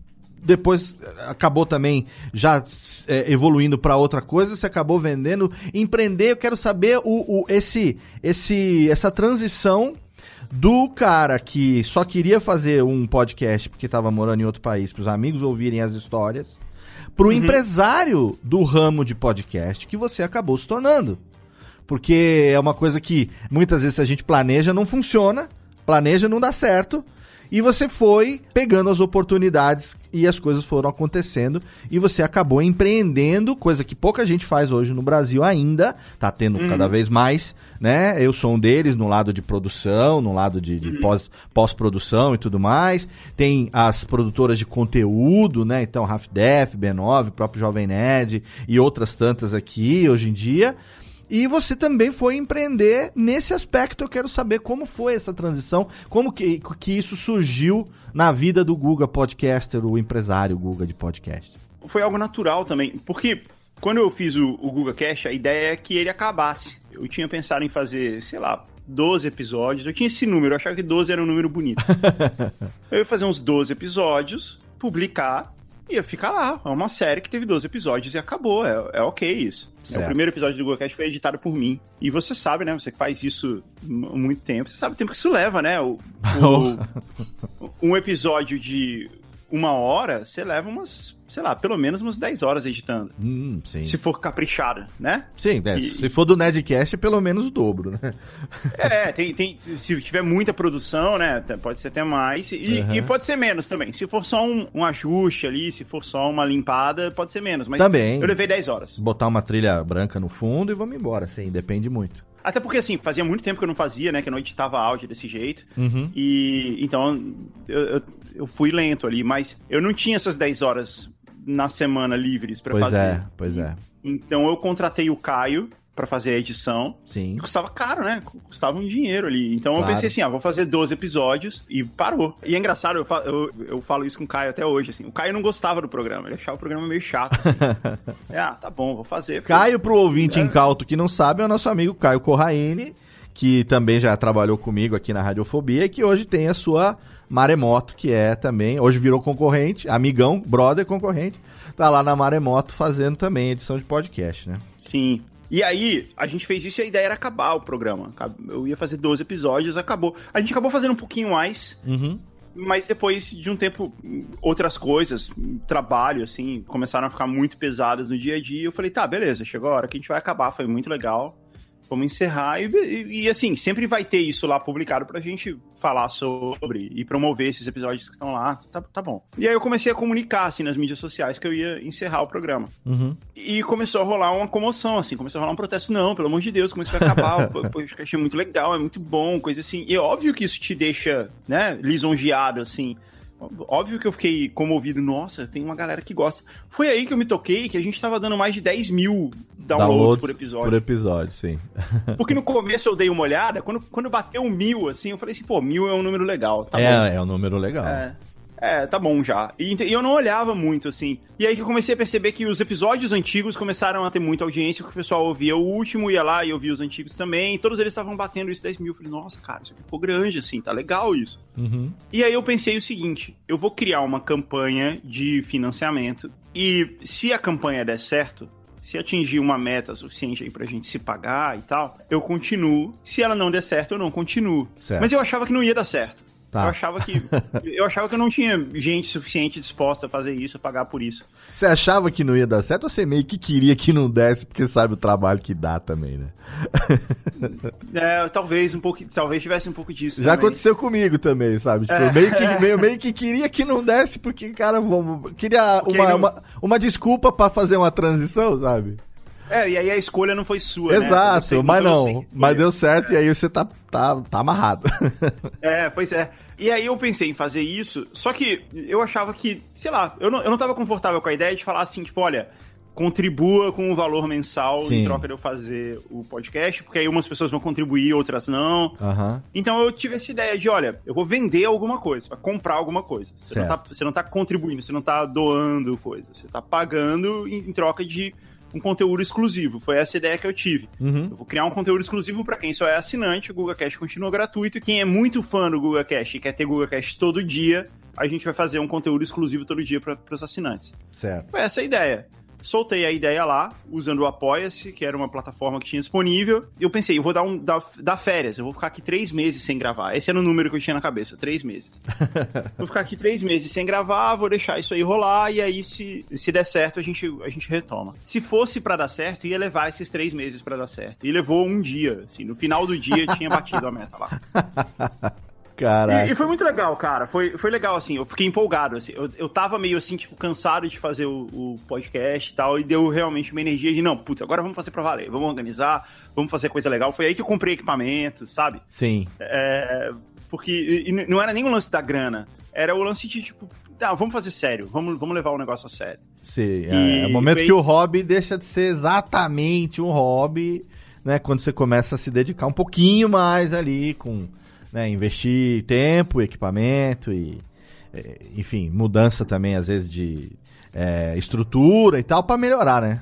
depois acabou também já é, evoluindo para outra coisa, você acabou vendendo. Empreender, eu quero saber o, o, esse, esse, essa transição do cara que só queria fazer um podcast porque estava morando em outro país, para os amigos ouvirem as histórias, para o uhum. empresário do ramo de podcast que você acabou se tornando. Porque é uma coisa que muitas vezes a gente planeja não funciona, planeja não dá certo, e você foi pegando as oportunidades e as coisas foram acontecendo e você acabou empreendendo, coisa que pouca gente faz hoje no Brasil ainda, tá tendo uhum. cada vez mais, né? Eu sou um deles no lado de produção, no lado de, de uhum. pós, pós-produção e tudo mais. Tem as produtoras de conteúdo, né? Então, Half Def, B9, próprio Jovem Nerd e outras tantas aqui hoje em dia. E você também foi empreender nesse aspecto. Eu quero saber como foi essa transição, como que, que isso surgiu na vida do Guga Podcaster, o empresário Guga de podcast. Foi algo natural também, porque quando eu fiz o, o Google Cash, a ideia é que ele acabasse. Eu tinha pensado em fazer, sei lá, 12 episódios. Eu tinha esse número, eu achava que 12 era um número bonito. *laughs* eu ia fazer uns 12 episódios, publicar ia ficar lá. É uma série que teve 12 episódios e acabou. É, é ok isso. É, o primeiro episódio do GoCast foi editado por mim. E você sabe, né? Você que faz isso há muito tempo. Você sabe o tempo que isso leva, né? O, *laughs* o, um episódio de uma hora, você leva umas, sei lá, pelo menos umas 10 horas editando. Hum. Se for caprichado, né? Sim, é, e, se for do Nedcast, é pelo menos o dobro, né? É, tem, tem, se tiver muita produção, né, pode ser até mais, e, uhum. e pode ser menos também. Se for só um, um, ajuste ali, se for só uma limpada, pode ser menos, mas também, eu levei 10 horas. Botar uma trilha branca no fundo e vamos embora, sim, depende muito. Até porque, assim, fazia muito tempo que eu não fazia, né? Que eu não editava áudio desse jeito. Uhum. E então eu, eu, eu, fui lento ali, mas eu não tinha essas 10 horas na semana livres para fazer. Pois é, pois é. Então eu contratei o Caio, para fazer a edição. Sim. E custava caro, né? Custava um dinheiro ali. Então claro. eu pensei assim, ah, vou fazer 12 episódios e parou. E é engraçado, eu falo, eu, eu falo isso com o Caio até hoje, assim. O Caio não gostava do programa, ele achava o programa meio chato. Assim. *laughs* é, ah, tá bom, vou fazer. Porque... Caio, pro ouvinte é. incauto que não sabe, é o nosso amigo Caio Corraine, que também já trabalhou comigo aqui na Radiofobia e que hoje tem a sua Maremoto, que é também, hoje virou concorrente, amigão, brother concorrente, tá lá na Maremoto fazendo também edição de podcast, né? Sim. E aí, a gente fez isso e a ideia era acabar o programa. Eu ia fazer 12 episódios, acabou. A gente acabou fazendo um pouquinho mais. Uhum. Mas depois de um tempo, outras coisas, trabalho, assim, começaram a ficar muito pesadas no dia a dia. Eu falei, tá, beleza, chegou a hora que a gente vai acabar, foi muito legal. Vamos encerrar e, e, e, assim, sempre vai ter isso lá publicado pra gente falar sobre e promover esses episódios que estão lá. Tá, tá bom. E aí eu comecei a comunicar, assim, nas mídias sociais que eu ia encerrar o programa. Uhum. E começou a rolar uma comoção, assim, começou a rolar um protesto. Não, pelo amor de Deus, como isso vai acabar? o podcast é muito legal, é muito bom, coisa assim. E é óbvio que isso te deixa, né, lisonjeado, assim. Óbvio que eu fiquei comovido. Nossa, tem uma galera que gosta. Foi aí que eu me toquei que a gente tava dando mais de 10 mil downloads, downloads por episódio. Por episódio, sim. *laughs* Porque no começo eu dei uma olhada, quando, quando bateu mil, assim, eu falei assim, pô, mil é um número legal. Tá é, bom. é um número legal. É. É, tá bom já. E, e, eu não olhava muito, assim. E aí que eu comecei a perceber que os episódios antigos começaram a ter muita audiência, porque o pessoal ouvia o último, ia lá e ouvia os antigos também. Todos eles estavam batendo isso 10 mil. Eu falei, nossa, cara, isso aqui ficou grande, assim, tá legal isso. Uhum. E aí eu pensei o seguinte: eu vou criar uma campanha de financiamento. E se a campanha der certo, se atingir uma meta suficiente aí pra gente se pagar e tal, eu continuo. Se ela não der certo, eu não continuo. Certo. Mas eu achava que não ia dar certo. Tá. Eu achava que eu achava que não tinha gente suficiente disposta a fazer isso, a pagar por isso. Você achava que não ia dar certo ou você meio que queria que não desse porque sabe o trabalho que dá também, né? *laughs* é, talvez um pouco, talvez tivesse um pouco disso. Já também. aconteceu comigo também, sabe? Tipo, é. meio, que, meio, meio que queria que não desse porque, cara, vamos, queria uma, não... uma, uma desculpa para fazer uma transição, sabe? É, e aí a escolha não foi sua, né? Exato, né? mas não. Mas deu certo é. e aí você tá, tá, tá amarrado. *laughs* É, pois é. E aí eu pensei em fazer isso, só que eu achava que, sei lá, eu não, eu não tava confortável com a ideia de falar assim, tipo, olha, contribua com um valor mensal Sim. em troca de eu fazer o podcast, porque aí umas pessoas vão contribuir, outras não. Uhum. Então eu tive essa ideia de, olha, eu vou vender alguma coisa, vai comprar alguma coisa. Você não, tá, você não tá contribuindo, você não tá doando coisa, você tá pagando em, em troca de um conteúdo exclusivo. Foi essa ideia que eu tive. Uhum. Eu vou criar um conteúdo exclusivo para quem só é assinante, o Google Cash continua gratuito. Quem é muito fã do Google Cash e quer ter Google Cash todo dia, a gente vai fazer um conteúdo exclusivo todo dia para os assinantes. Certo. Foi essa a ideia soltei a ideia lá, usando o Apoia-se, que era uma plataforma que tinha disponível. E eu pensei, eu vou dar, um, dar, dar, férias, eu vou ficar aqui três meses sem gravar. Esse era o número que eu tinha na cabeça, três meses. *laughs* vou ficar aqui três meses sem gravar, vou deixar isso aí rolar, e aí se, se der certo, a gente, a gente retoma. Se fosse para dar certo, ia levar esses três meses para dar certo. E levou um dia, assim, no final do dia tinha batido a meta lá. *laughs* Caraca. E, e, foi muito legal, cara. Foi, foi legal, assim. Eu fiquei empolgado, assim. Eu, eu tava meio, assim, tipo, cansado de fazer o, o podcast e tal. E deu realmente uma energia de, não, putz, agora vamos fazer pra valer. Vamos organizar, vamos fazer coisa legal. Foi aí que eu comprei equipamento, sabe? Sim. É, porque e, não era nem o lance da grana. Era o lance de, tipo, não, vamos fazer sério. Vamos, vamos levar o negócio a sério. Sim. É, é o momento que o hobby deixa de ser exatamente um hobby, né? Quando você começa a se dedicar um pouquinho mais ali com né, investir tempo, equipamento e, é, enfim, mudança também às vezes de é, estrutura e tal para melhorar, né?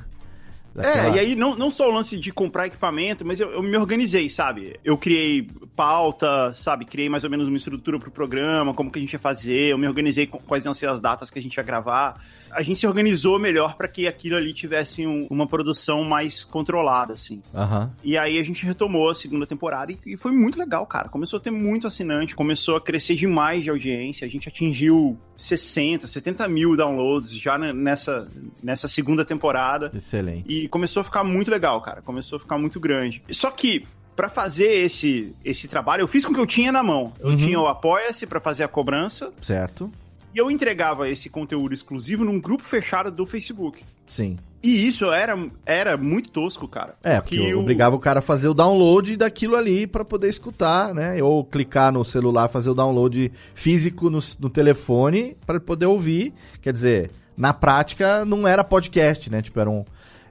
Daquela... É, e aí não, não só o lance de comprar equipamento, mas eu, eu, me organizei, sabe? Eu criei pauta, sabe? Criei mais ou menos uma estrutura pro programa, como que a gente ia fazer, eu me organizei com quais iam ser as datas que a gente ia gravar. A gente se organizou melhor para que aquilo ali tivesse um, uma produção mais controlada, assim. Uhum. E aí a gente retomou a segunda temporada e, e foi muito legal, cara. Começou a ter muito assinante, começou a crescer demais de audiência. A gente atingiu 60, 70 mil downloads já nessa, nessa segunda temporada. Excelente. E começou a ficar muito legal, cara. Começou a ficar muito grande. Só que para fazer esse, esse trabalho, eu fiz com o que eu tinha na mão. Eu uhum. tinha o Apoia-se para fazer a cobrança. Certo. E eu entregava esse conteúdo exclusivo num grupo fechado do Facebook. Sim. E isso era, era muito tosco, cara. É, porque, porque obrigava o cara a fazer o download daquilo ali para poder escutar, né? Ou clicar no celular, fazer o download físico no, no telefone para poder ouvir. Quer dizer, na prática não era podcast, né? Tipo, era um,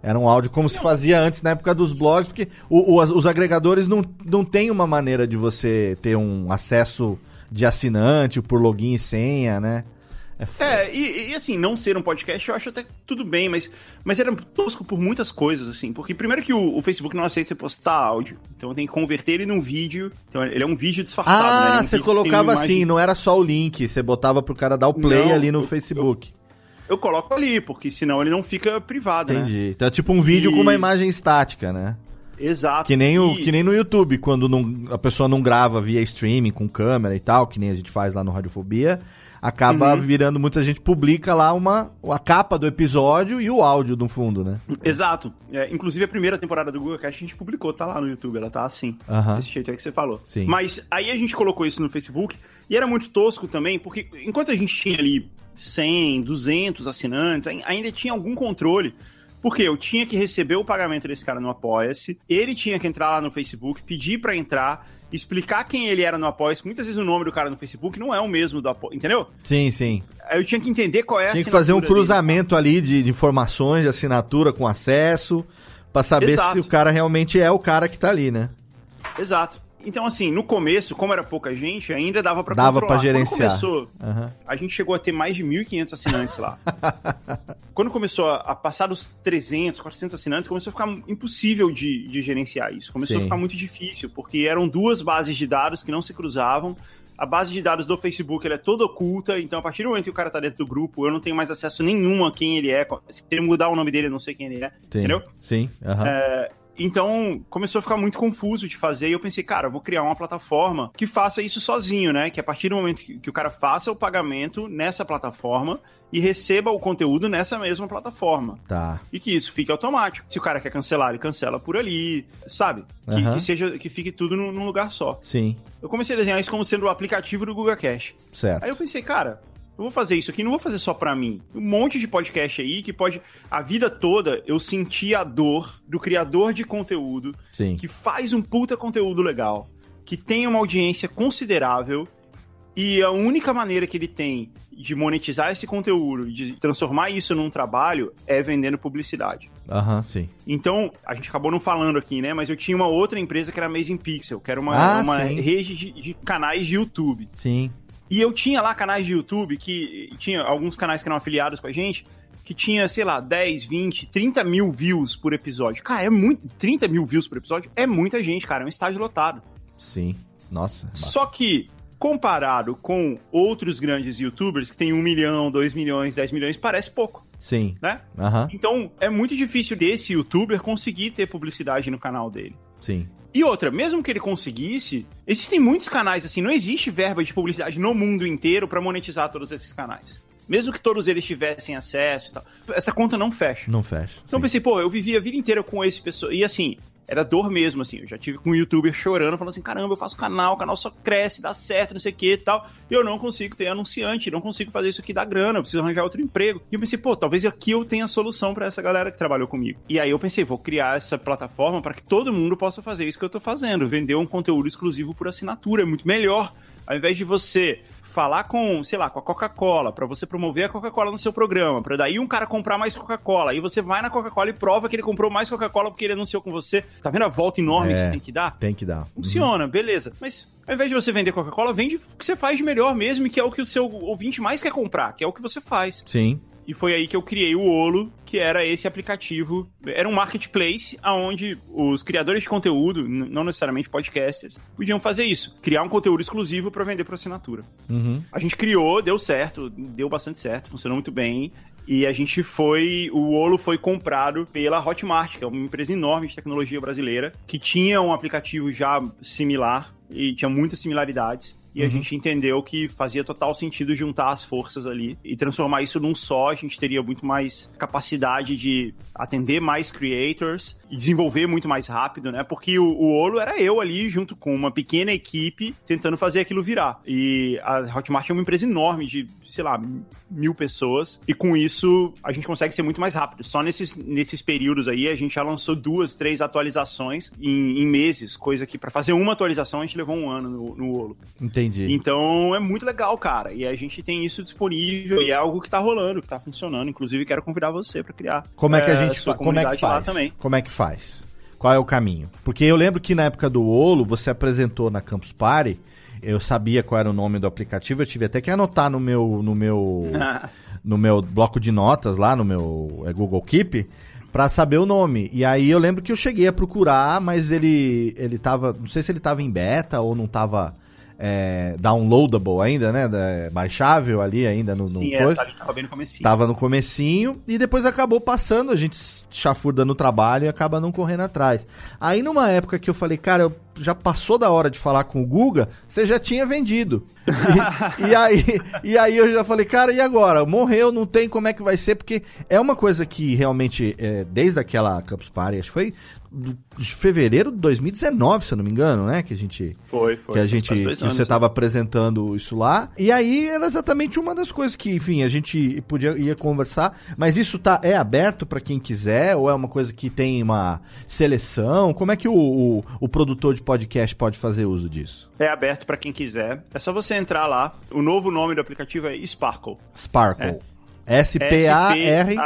era um áudio como se fazia antes, na época dos blogs, porque o, o, os agregadores não, não tem uma maneira de você ter um acesso de assinante por login e senha, né? É, é e, e, assim, não ser um podcast eu acho até tudo bem, mas, mas era tosco por muitas coisas, assim. Porque primeiro que o, o Facebook não aceita você postar áudio. Então tem que converter ele num vídeo. Então ele é um vídeo disfarçado, ah, né? Ah, um você colocava assim, não era só o link, você botava pro cara dar o play não, ali no eu, Facebook. Eu, eu coloco ali, porque senão ele não fica privado, né? Entendi. Né? Então é tipo um vídeo e... com uma imagem estática, né? Exato. Que nem, o, e... que nem no YouTube, quando não, a pessoa não grava via streaming, com câmera e tal, que nem a gente faz lá no Radiofobia, acaba uhum. virando, muita gente publica lá uma, a capa do episódio e o áudio no fundo, né? Exato. É, inclusive a primeira temporada do Google Cast a gente publicou, tá lá no YouTube, ela tá assim. Uhum. Desse jeito aí que você falou. Sim. Mas aí a gente colocou isso no Facebook e era muito tosco também, porque enquanto a gente tinha ali 100, 200 assinantes, ainda tinha algum controle. Porque eu tinha que receber o pagamento desse cara no Apoia-se, ele tinha que entrar lá no Facebook, pedir para entrar, explicar quem ele era no Apoia-se. Muitas vezes o nome do cara no Facebook não é o mesmo do Apoia, entendeu? Sim, sim. Aí eu tinha que entender qual é a Tinha que fazer um cruzamento dele. ali de, de, informações, de assinatura com acesso, para saber Exato. se o cara realmente é o cara que tá ali, né? Exato. Então, assim, no começo, como era pouca gente, ainda dava para Dava para gerenciar. Quando começou, uhum. a gente chegou a ter mais de 1.500 assinantes lá. *laughs* Quando começou a, passar dos 300, 400 assinantes, começou a ficar impossível de, de gerenciar isso. Começou Sim. a ficar muito difícil, porque eram duas bases de dados que não se cruzavam. A base de dados do Facebook é toda oculta, então a partir do momento que o cara tá dentro do grupo, eu não tenho mais acesso nenhum a quem ele é. Se ele mudar o nome dele, eu não sei quem ele é. Sim. Entendeu? Sim. Uhum. É, então, começou a ficar muito confuso de fazer e eu pensei, cara, eu vou criar uma plataforma que faça isso sozinho, né? Que a partir do momento que, o cara faça o pagamento nessa plataforma e receba o conteúdo nessa mesma plataforma. Tá. E que isso fique automático. Se o cara quer cancelar, ele cancela por ali, sabe? Que, uhum. que seja, que fique tudo num, num lugar só. Sim. Eu comecei a desenhar isso como sendo o aplicativo do Google Cache. Certo. Aí eu pensei, cara, eu vou fazer isso aqui, não vou fazer só para mim. Um monte de podcast aí que pode. A vida toda eu senti a dor do criador de conteúdo Sim. que faz um puta conteúdo legal, que tem uma audiência considerável e a única maneira que ele tem de monetizar esse conteúdo, de transformar isso num trabalho, é vendendo publicidade. Aham, uhum, sim. Então, a gente acabou não falando aqui, né? Mas eu tinha uma outra empresa que era a Amazing Pixel, que era uma, ah, uma rede de, de canais de YouTube. Sim. E eu tinha lá canais de YouTube que tinha alguns canais que eram afiliados com a gente, que tinha, sei lá, 10, 20, 30 mil views por episódio. Cara, é muito. 30 mil views por episódio é muita gente, cara. É um estágio lotado. Sim. Nossa. Só que, comparado com outros grandes youtubers que tem 1 milhão, 2 milhões, 10 milhões, parece pouco. Sim. Né? Uhum. Então, é muito difícil desse youtuber conseguir ter publicidade no canal dele. Sim. E outra, mesmo que ele conseguisse, existem muitos canais assim, não existe verba de publicidade no mundo inteiro para monetizar todos esses canais. Mesmo que todos eles tivessem acesso e tal, essa conta não fecha. Não fecha. Então sim. pensei, pô, eu vivi a vida inteira com esse pessoa. E assim, era dor mesmo, assim. Eu já tive com um youtuber chorando, falando assim: caramba, eu faço canal, o canal só cresce, dá certo, não sei o que e tal. E eu não consigo ter anunciante, não consigo fazer isso aqui dar grana, eu preciso arranjar outro emprego. E eu pensei, pô, talvez aqui eu tenha solução para essa galera que trabalhou comigo. E aí eu pensei, vou criar essa plataforma para que todo mundo possa fazer isso que eu tô fazendo, vender um conteúdo exclusivo por assinatura. É muito melhor. Ao invés de você falar com, sei lá, com a Coca-Cola, para você promover a Coca-Cola no seu programa, para daí um cara comprar mais Coca-Cola, e você vai na Coca-Cola e prova que ele comprou mais Coca-Cola porque ele anunciou com você. Tá vendo a volta enorme é, que você tem que dar? Tem que dar. Funciona, uhum. beleza. Mas ao invés de você vender Coca-Cola, vende o que você faz de melhor mesmo, que é o que o seu ouvinte mais quer comprar, que é o que você faz. Sim. E foi aí que eu criei o Olo, que era esse aplicativo. Era um marketplace onde os criadores de conteúdo, não necessariamente podcasters, podiam fazer isso. Criar um conteúdo exclusivo para vender por assinatura. Uhum. A gente criou, deu certo, deu bastante certo, funcionou muito bem. E a gente foi. O Olo foi comprado pela Hotmart, que é uma empresa enorme de tecnologia brasileira, que tinha um aplicativo já similar e tinha muitas similaridades. E uhum. a gente entendeu que fazia total sentido juntar as forças ali e transformar isso num só. A gente teria muito mais capacidade de atender mais creators e desenvolver muito mais rápido, né? Porque o, o Olo era eu ali junto com uma pequena equipe tentando fazer aquilo virar. E a Hotmart é uma empresa enorme de, sei lá, mil pessoas. E com isso a gente consegue ser muito mais rápido. Só nesses, nesses períodos aí a gente já lançou duas, três atualizações em, em meses, coisa que para fazer uma atualização a gente levou um ano no, no Olo. Entendi. Então é muito legal, cara. E a gente tem isso disponível e é algo que tá rolando, que tá funcionando. Inclusive, quero convidar você para criar. Como é que a gente é, Como é que faz? também. Como é que faz? Qual é o caminho? Porque eu lembro que na época do Olo, você apresentou na Campus Party, eu sabia qual era o nome do aplicativo, eu tive até que anotar no meu no meu *laughs* no meu bloco de notas lá no meu é, Google Keep para saber o nome. E aí eu lembro que eu cheguei a procurar, mas ele ele tava, não sei se ele tava em beta ou não tava é, downloadable ainda, né? Da, baixável ali ainda no, no Sim, é, coisa. É, tava bem no comecinho. Tava no comecinho e depois acabou passando, a gente chafurda no trabalho e acaba não correndo atrás. Aí numa época que eu falei, cara, eu já passou da hora de falar com o Guga, você já tinha vendido. E, e, aí, e aí eu já falei, cara, e agora? Morreu, não tem como é que vai ser, porque é uma coisa que realmente, é, desde aquela Campus Party, acho que foi de fevereiro de 2019, se eu não me engano, né? Que a gente. Foi, foi. Que a gente. Que você estava apresentando isso lá. E aí era exatamente uma das coisas que, enfim, a gente podia ia conversar. Mas isso tá, é aberto para quem quiser? Ou é uma coisa que tem uma seleção? Como é que o, o, o produtor de podcast pode fazer uso disso? É aberto para quem quiser. É só você entrar lá. O novo nome do aplicativo é Sparkle. Sparkle. É. S-P-A-R.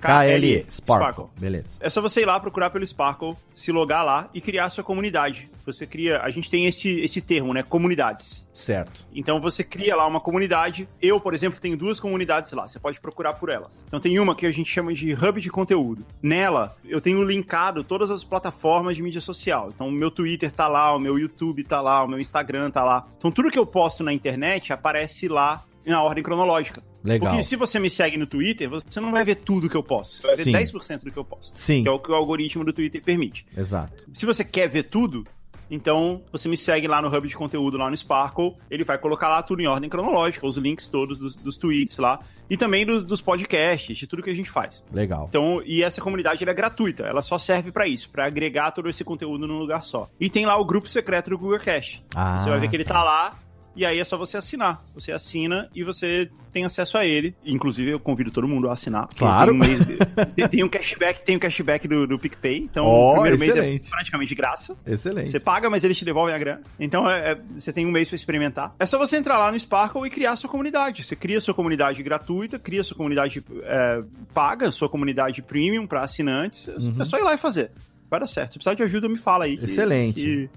KLE, Sparkle. Sparkle. Beleza. É só você ir lá procurar pelo Sparkle, se logar lá e criar a sua comunidade. Você cria, a gente tem esse, esse termo, né? Comunidades. Certo. Então você cria lá uma comunidade. Eu, por exemplo, tenho duas comunidades lá. Você pode procurar por elas. Então tem uma que a gente chama de hub de conteúdo. Nela, eu tenho linkado todas as plataformas de mídia social. Então o meu Twitter tá lá, o meu YouTube tá lá, o meu Instagram tá lá. Então tudo que eu posto na internet aparece lá na ordem cronológica. Legal. Porque se você me segue no Twitter, você não vai ver tudo que eu posto. Você vai ver Sim. 10% do que eu posto. Sim. Que é o que o algoritmo do Twitter permite. Exato. Se você quer ver tudo, então, você me segue lá no hub de conteúdo lá no Sparkle. Ele vai colocar lá tudo em ordem cronológica, os links todos dos, dos tweets lá. E também dos, dos, podcasts, de tudo que a gente faz. Legal. Então, e essa comunidade é gratuita. Ela só serve para isso, para agregar todo esse conteúdo num lugar só. E tem lá o grupo secreto do Google Cash. Ah, você vai ver que ele tá, tá lá e aí é só você assinar. Você assina e você tem acesso a ele. Inclusive, eu convido todo mundo a assinar. Claro. Tem um, mês, *laughs* tem um cashback, tem um cashback do, do PicPay. Então, oh, o primeiro excelente. mês é praticamente de graça. Excelente. Você paga, mas eles te devolvem a grana. Então, é, é, você tem um mês para experimentar. É só você entrar lá no Sparkle e criar a sua comunidade. Você cria a sua comunidade gratuita, cria a sua comunidade é, paga, sua comunidade premium para assinantes. Uhum. É só ir lá e fazer. Vai dar certo. Se precisar de ajuda, me fala aí. Que, Excelente. Que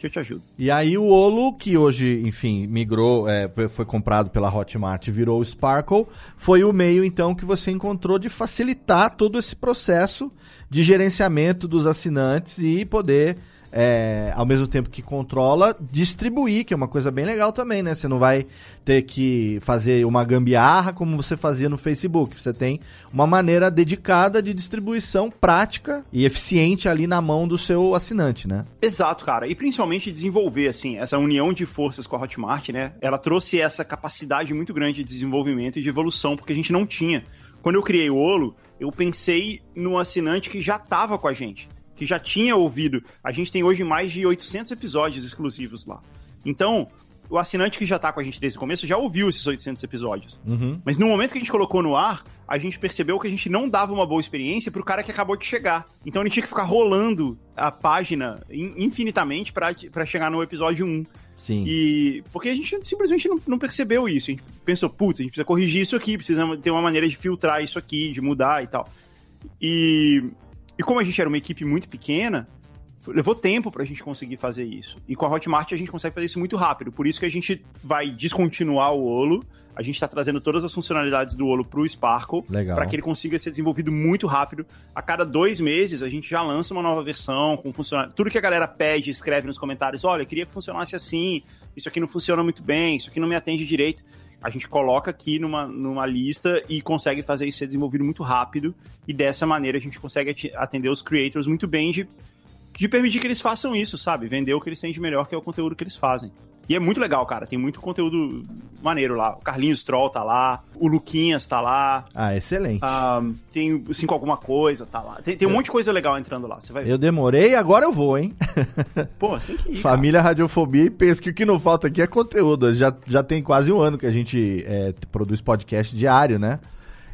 que eu te ajudo. E aí o Olo, que hoje, enfim, migrou, é, foi comprado pela Hotmart e virou o Sparkle, foi o meio, então, que você encontrou de facilitar todo esse processo de gerenciamento dos assinantes e poder é, ao mesmo tempo que controla, distribuir, que é uma coisa bem legal também, né? Você não vai ter que fazer uma gambiarra como você fazia no Facebook. Você tem uma maneira dedicada de distribuição prática e eficiente ali na mão do seu assinante, né? Exato, cara. E principalmente desenvolver, assim, essa união de forças com a Hotmart, né? Ela trouxe essa capacidade muito grande de desenvolvimento e de evolução, porque a gente não tinha. Quando eu criei o Olo, eu pensei no assinante que já estava com a gente que já tinha ouvido. A gente tem hoje mais de 800 episódios exclusivos lá. Então, o assinante que já está com a gente desde o começo já ouviu esses 800 episódios. Uhum. Mas no momento que a gente colocou no ar, a gente percebeu que a gente não dava uma boa experiência pro cara que acabou de chegar. Então ele tinha que ficar rolando a página infinitamente para chegar no episódio 1. Sim. E. Porque a gente simplesmente não, não percebeu isso. A gente pensou, putz, a gente precisa corrigir isso aqui, precisa ter uma maneira de filtrar isso aqui, de mudar e tal. E e como a gente era uma equipe muito pequena, levou tempo pra gente conseguir fazer isso. E com a Hotmart a gente consegue fazer isso muito rápido. Por isso que a gente vai descontinuar o Olo. A gente está trazendo todas as funcionalidades do Olo pro Sparkle para que ele consiga ser desenvolvido muito rápido. A cada dois meses a gente já lança uma nova versão com funcionalidade. Tudo que a galera pede, escreve nos comentários: olha, queria que funcionasse assim, isso aqui não funciona muito bem, isso aqui não me atende direito a gente coloca aqui numa, numa lista e consegue fazer isso ser desenvolvido muito rápido. E dessa maneira a gente consegue atender os creators muito bem de, de permitir que eles façam isso, sabe? Vender o que eles têm de melhor, que é o conteúdo que eles fazem. E é muito legal, cara. Tem muito conteúdo maneiro lá. O Carlinhos Troll tá lá, o Luquinhas tá lá. Ah, excelente. Ah, tem Cinco Alguma Coisa tá lá. Tem, tem um monte de coisa legal entrando lá, você vai ver. Eu demorei, agora eu vou, hein? *laughs* Pô, você tem que ir. Família cara. Radiofobia e pensa que o que não falta aqui é conteúdo. Já, já tem quase um ano que a gente é, produz podcast diário, né?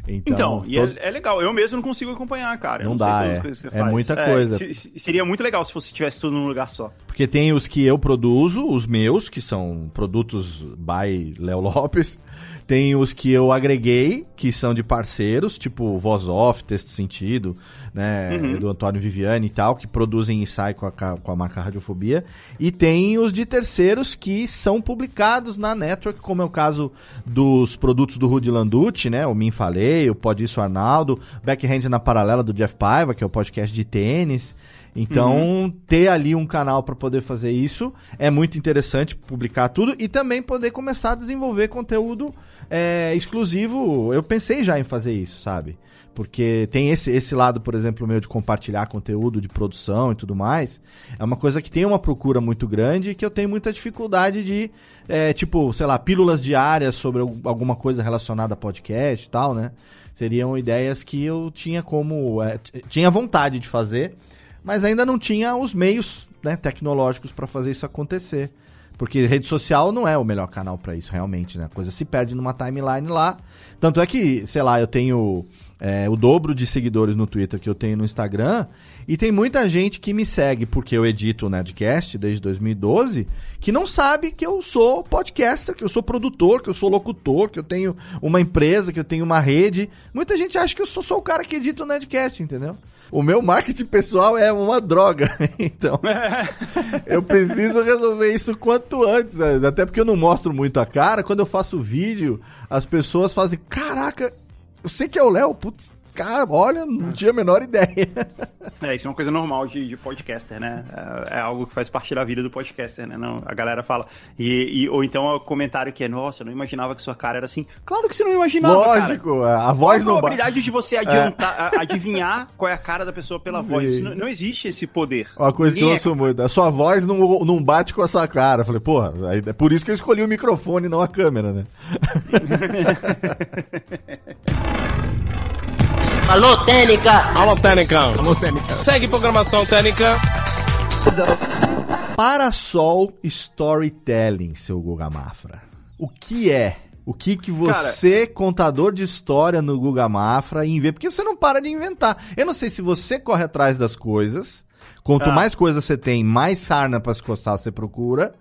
Então, então e todo... é, é, legal. Eu mesmo não consigo acompanhar, cara. Não, não dá, é. é muita é, coisa. Se, seria muito legal se fosse tivesse tudo num lugar só. Porque tem os que eu produzo, os meus, que são produtos by Léo Lopes. Tem os que eu agreguei, que são de parceiros, tipo Voz Off, Texto Sentido, né? Uhum. Do Antônio Viviane e tal, que produzem e saem com a, com a marca Radiofobia. E tem os de terceiros que são publicados na network, como é o caso dos produtos do Rudy Landucci, né? O Min Falei, o Pode Isso Arnaldo, Backhand na Paralela do Jeff Paiva, que é o podcast de tênis. Então, uhum. ter ali um canal para poder fazer isso é muito interessante, publicar tudo e também poder começar a desenvolver conteúdo é, exclusivo. Eu pensei já em fazer isso, sabe? Porque tem esse, esse lado, por exemplo, meu de compartilhar conteúdo de produção e tudo mais. É uma coisa que tem uma procura muito grande e que eu tenho muita dificuldade de, é, tipo, sei lá, pílulas diárias sobre alguma coisa relacionada a podcast e tal, né? Seriam ideias que eu tinha como. É, tinha vontade de fazer mas ainda não tinha os meios né, tecnológicos para fazer isso acontecer. Porque rede social não é o melhor canal para isso, realmente, né? A coisa se perde numa timeline lá. Tanto é que, sei lá, eu tenho é, o dobro de seguidores no Twitter que eu tenho no Instagram. E tem muita gente que me segue porque eu edito o Nerdcast desde 2012, que não sabe que eu sou podcaster, que eu sou produtor, que eu sou locutor, que eu tenho uma empresa, que eu tenho uma rede. Muita gente acha que eu sou o cara que edita o Nerdcast, entendeu? O meu marketing pessoal é uma droga. *laughs* Então, eu preciso resolver isso quanto antes. Né? Até porque eu não mostro muito a cara. Quando eu faço vídeo, as pessoas fazem: Caraca, eu sei que é o Léo, putz, Cara, olha, não tinha a menor ideia. É, isso é uma coisa normal de, de podcaster, né? É, é, algo que faz parte da vida do podcaster, né? Não, a galera fala. E, e, ou então o comentário que é, nossa, eu não imaginava que sua cara era assim. Claro que você não imaginava. Lógico, cara. a voz não. A probabilidade de você adiantar, é. adivinhar qual é a cara da pessoa pela Sim. voz. Não, não, existe esse poder. Uma coisa Ninguém que eu é... muito. A sua voz não, não bate com a sua cara. Eu falei, porra, é por isso que eu escolhi o microfone, não a câmera, né? *laughs* Alô, Técnica! Alô, Técnica! Alô, Técnica! Segue programação Técnica! Parasol Storytelling, seu Guga Mafra. O que é? O que que você, Cara, contador de história no Guga Mafra, inventa? Porque você não para de inventar. Eu não sei se você corre atrás das coisas. Quanto ah. mais coisas você tem, mais sarna para se costar você procura.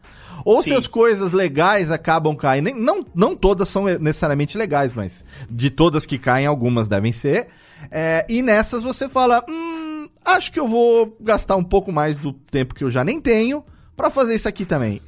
Ou Sim. se as coisas legais acabam caindo. Não, não todas são necessariamente legais, mas de todas que caem, algumas devem ser. É, e nessas você fala, hum, acho que eu vou gastar um pouco mais do tempo que eu já nem tenho para fazer isso aqui também.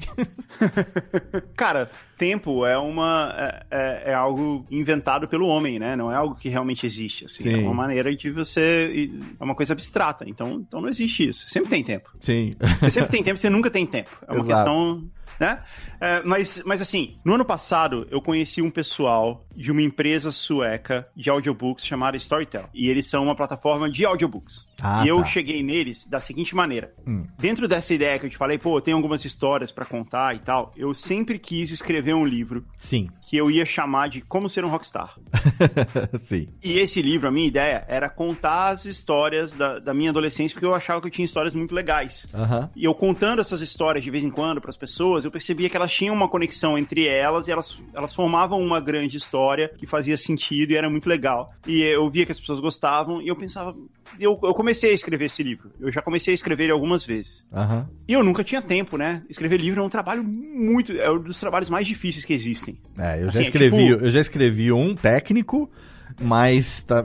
*laughs* Cara, tempo é uma é, é, é, algo inventado pelo homem, né? Não é algo que realmente existe. Assim, é uma maneira de você é uma coisa abstrata. Então, então não existe isso. Sempre tem tempo. Sim. Você sempre tem tempo, você nunca tem tempo. É uma *laughs* Exato. questão né? É, mas, mas assim, no ano passado eu conheci um pessoal de uma empresa sueca de audiobooks chamada Storytel. E eles são uma plataforma de audiobooks. Ah, e eu tá. cheguei neles da seguinte maneira. Hum. Dentro dessa ideia que eu te falei, pô, tem algumas histórias para contar e tal, eu sempre quis escrever um livro. Sim. Que eu ia chamar de Como Ser um Rockstar. *laughs* Sim. E esse livro, a minha ideia era contar as histórias da, da minha adolescência, porque eu achava que eu tinha histórias muito legais. E eu contando essas histórias de vez em quando para as pessoas, eu percebia que elas tinham uma conexão entre elas e elas, elas formavam uma grande história que fazia sentido e era muito legal. E eu via que as pessoas gostavam e eu pensava, eu, eu comecei a escrever esse livro. Eu já comecei a escrever ele algumas vezes. Uhum. E eu nunca tinha tempo, né? Escrever livro é um trabalho muito. É um dos trabalhos mais difíceis que existem. É, eu assim, já escrevi, é tipo... eu já escrevi um técnico, mas tá,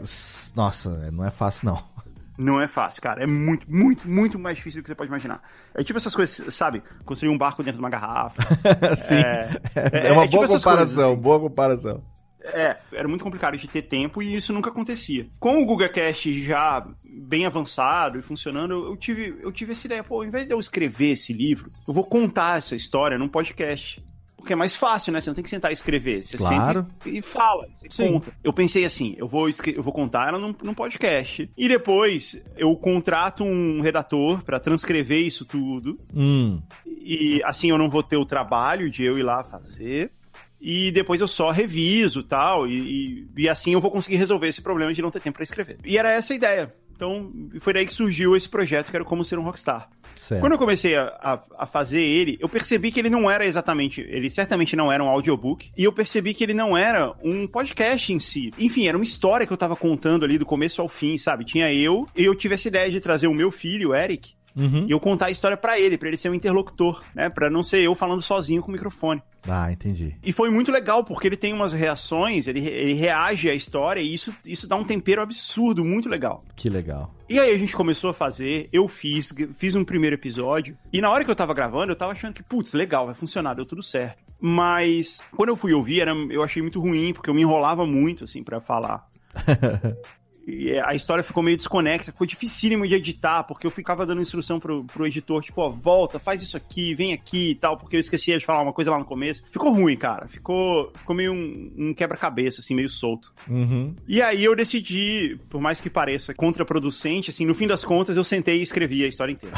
nossa, não é fácil não. Não é fácil, cara. É muito, muito, muito mais difícil do que você pode imaginar. É tipo essas coisas, sabe? Construir um barco dentro de uma garrafa. *laughs* Sim. É, é, é uma é boa tipo comparação, assim. boa comparação. É, era muito complicado de ter tempo e isso nunca acontecia. Com o Google Cast já bem avançado e funcionando, eu tive, eu tive essa ideia, pô, ao invés de eu escrever esse livro, eu vou contar essa história num podcast. Porque é mais fácil, né? Você não tem que sentar e escrever. Você claro. e fala, você Sim. conta. Eu pensei assim, eu vou, eu vou contar ela num, num podcast. E depois eu contrato um redator para transcrever isso tudo. Hum. E assim eu não vou ter o trabalho de eu ir lá fazer e depois eu só reviso tal, e, e, e assim eu vou conseguir resolver esse problema de não ter tempo para escrever. E era essa a ideia. Então, foi daí que surgiu esse projeto, que era Como Ser um Rockstar. Certo. Quando eu comecei a, a, a, fazer ele, eu percebi que ele não era exatamente. Ele certamente não era um audiobook. E eu percebi que ele não era um podcast em si. Enfim, era uma história que eu tava contando ali do começo ao fim, sabe? Tinha eu, e eu tive essa ideia de trazer o meu filho, o Eric, Uhum. E eu contar a história para ele, para ele ser um interlocutor, né? Para não ser eu falando sozinho com o microfone. Ah, entendi. E foi muito legal, porque ele tem umas reações, ele, ele reage à história e isso, isso dá um tempero absurdo, muito legal. Que legal. E aí a gente começou a fazer, eu fiz, fiz um primeiro episódio, e na hora que eu tava gravando, eu tava achando que, putz, legal, vai funcionar, deu tudo certo. Mas quando eu fui ouvir, era, eu achei muito ruim, porque eu me enrolava muito, assim, para falar. *laughs* E a história ficou meio desconexa, foi dificílimo de editar, porque eu ficava dando instrução pro, pro editor, tipo, ó, volta, faz isso aqui, vem aqui e tal, porque eu esquecia de falar uma coisa lá no começo. Ficou ruim, cara. Ficou, ficou meio um, um quebra-cabeça, assim, meio solto. Uhum. E aí eu decidi, por mais que pareça contraproducente, assim, no fim das contas, eu sentei e escrevi a história inteira.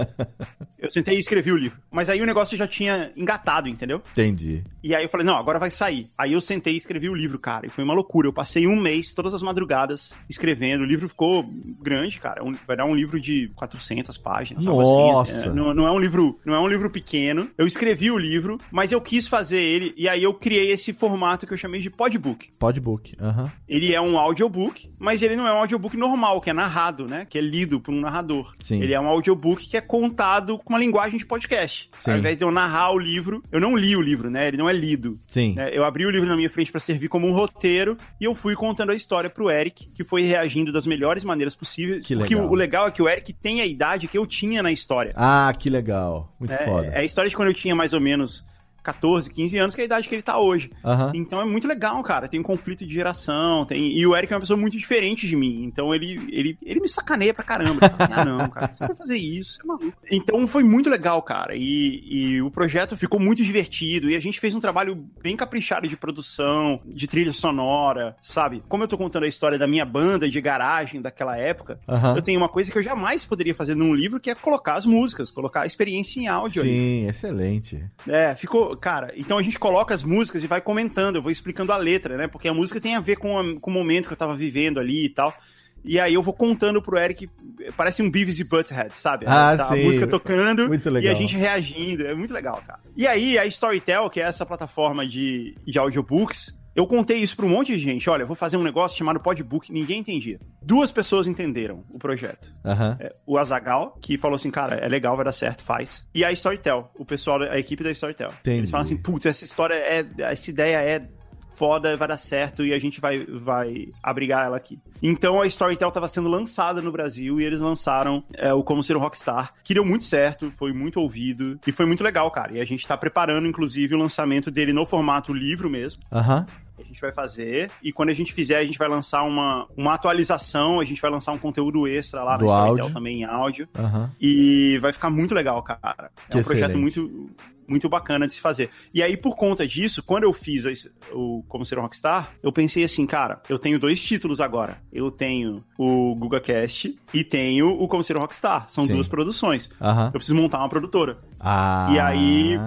*laughs* eu sentei e escrevi o livro. Mas aí o negócio já tinha engatado, entendeu? Entendi. E aí eu falei, não, agora vai sair. Aí eu sentei e escrevi o livro, cara. E foi uma loucura. Eu passei um mês, todas as madrugadas, escrevendo. O livro ficou grande, cara. É vai dar um livro de 400 páginas. Nossa! Assim, é, não, não, é um livro, não é um livro pequeno. Eu escrevi o livro, mas eu quis fazer ele e aí eu criei esse formato que eu chamei de podbook. Podbook, aham. Uhum. Ele é um audiobook, mas ele não é um audiobook normal, que é narrado, né? Que é lido por um narrador. Sim. Ele é um audiobook que é contado com uma linguagem de podcast. Sim. Ao invés de eu narrar o livro, eu não li o livro, né? Ele não é lido. Sim. É, eu abri o livro na minha frente para servir como um roteiro e eu fui contando a história pro Eric, que foi reagindo das melhores maneiras possíveis. Que porque legal. o, o, legal é que o Eric tem a idade que eu tinha na história. Ah, que legal. Muito é, foda. É a história de quando eu tinha mais ou menos 14, 15 anos, que é a idade que ele tá hoje. Uhum. Então é muito legal, cara. Tem um conflito de geração. Tem... E o Eric é uma pessoa muito diferente de mim. Então ele, ele, ele me sacaneia pra caramba. Assim, ah, não, cara, você vai fazer isso, é maluco. Então foi muito legal, cara. E, e o projeto ficou muito divertido. E a gente fez um trabalho bem caprichado de produção, de trilha sonora, sabe? Como eu tô contando a história da minha banda de garagem daquela época, uhum. eu tenho uma coisa que eu jamais poderia fazer num livro, que é colocar as músicas, colocar a experiência em áudio. Sim, ali. excelente. É, ficou cara, então a gente coloca as músicas e vai comentando, eu vou explicando a letra, né? Porque a música tem a ver com, a, com o momento que eu tava vivendo ali e tal. E aí eu vou contando pro Eric, parece um Beavis e Butthead, sabe? Ah, tá sim. A música tocando e a gente reagindo, é muito legal, cara. E aí a Storytel, que é essa plataforma de, de audiobooks, eu contei isso para um monte de gente. Olha, vou fazer um negócio chamado Podbook. Ninguém entendia. Duas pessoas entenderam o projeto. Uhum. É, o Azagal, que falou assim, cara, é legal, vai dar certo, faz. E a Storytel, o pessoal, a equipe da Storytel. Entendi. Eles falam assim, putz, essa história é, essa ideia é foda, vai dar certo e a gente vai, vai abrigar ela aqui. Então a Storytel estava sendo lançada no Brasil e eles lançaram é, o Como Ser um Rockstar, que deu muito certo, foi muito ouvido e foi muito legal, cara. E a gente está preparando, inclusive, o lançamento dele no formato livro mesmo. Aham. Uhum a gente vai fazer. E quando a gente fizer, a gente vai lançar uma, uma atualização, a gente vai lançar um conteúdo extra lá Do no áudio. também em áudio. Uhum. E vai ficar muito legal, cara. É que um excelente. projeto muito, muito bacana de se fazer. E aí, por conta disso, quando eu fiz o Como Ser um Rockstar, eu pensei assim, cara, eu tenho dois títulos agora. Eu tenho o GugaCast e tenho o Como Ser um Rockstar. São Sim. duas produções. Uhum. Eu preciso montar uma produtora. Ah. E aí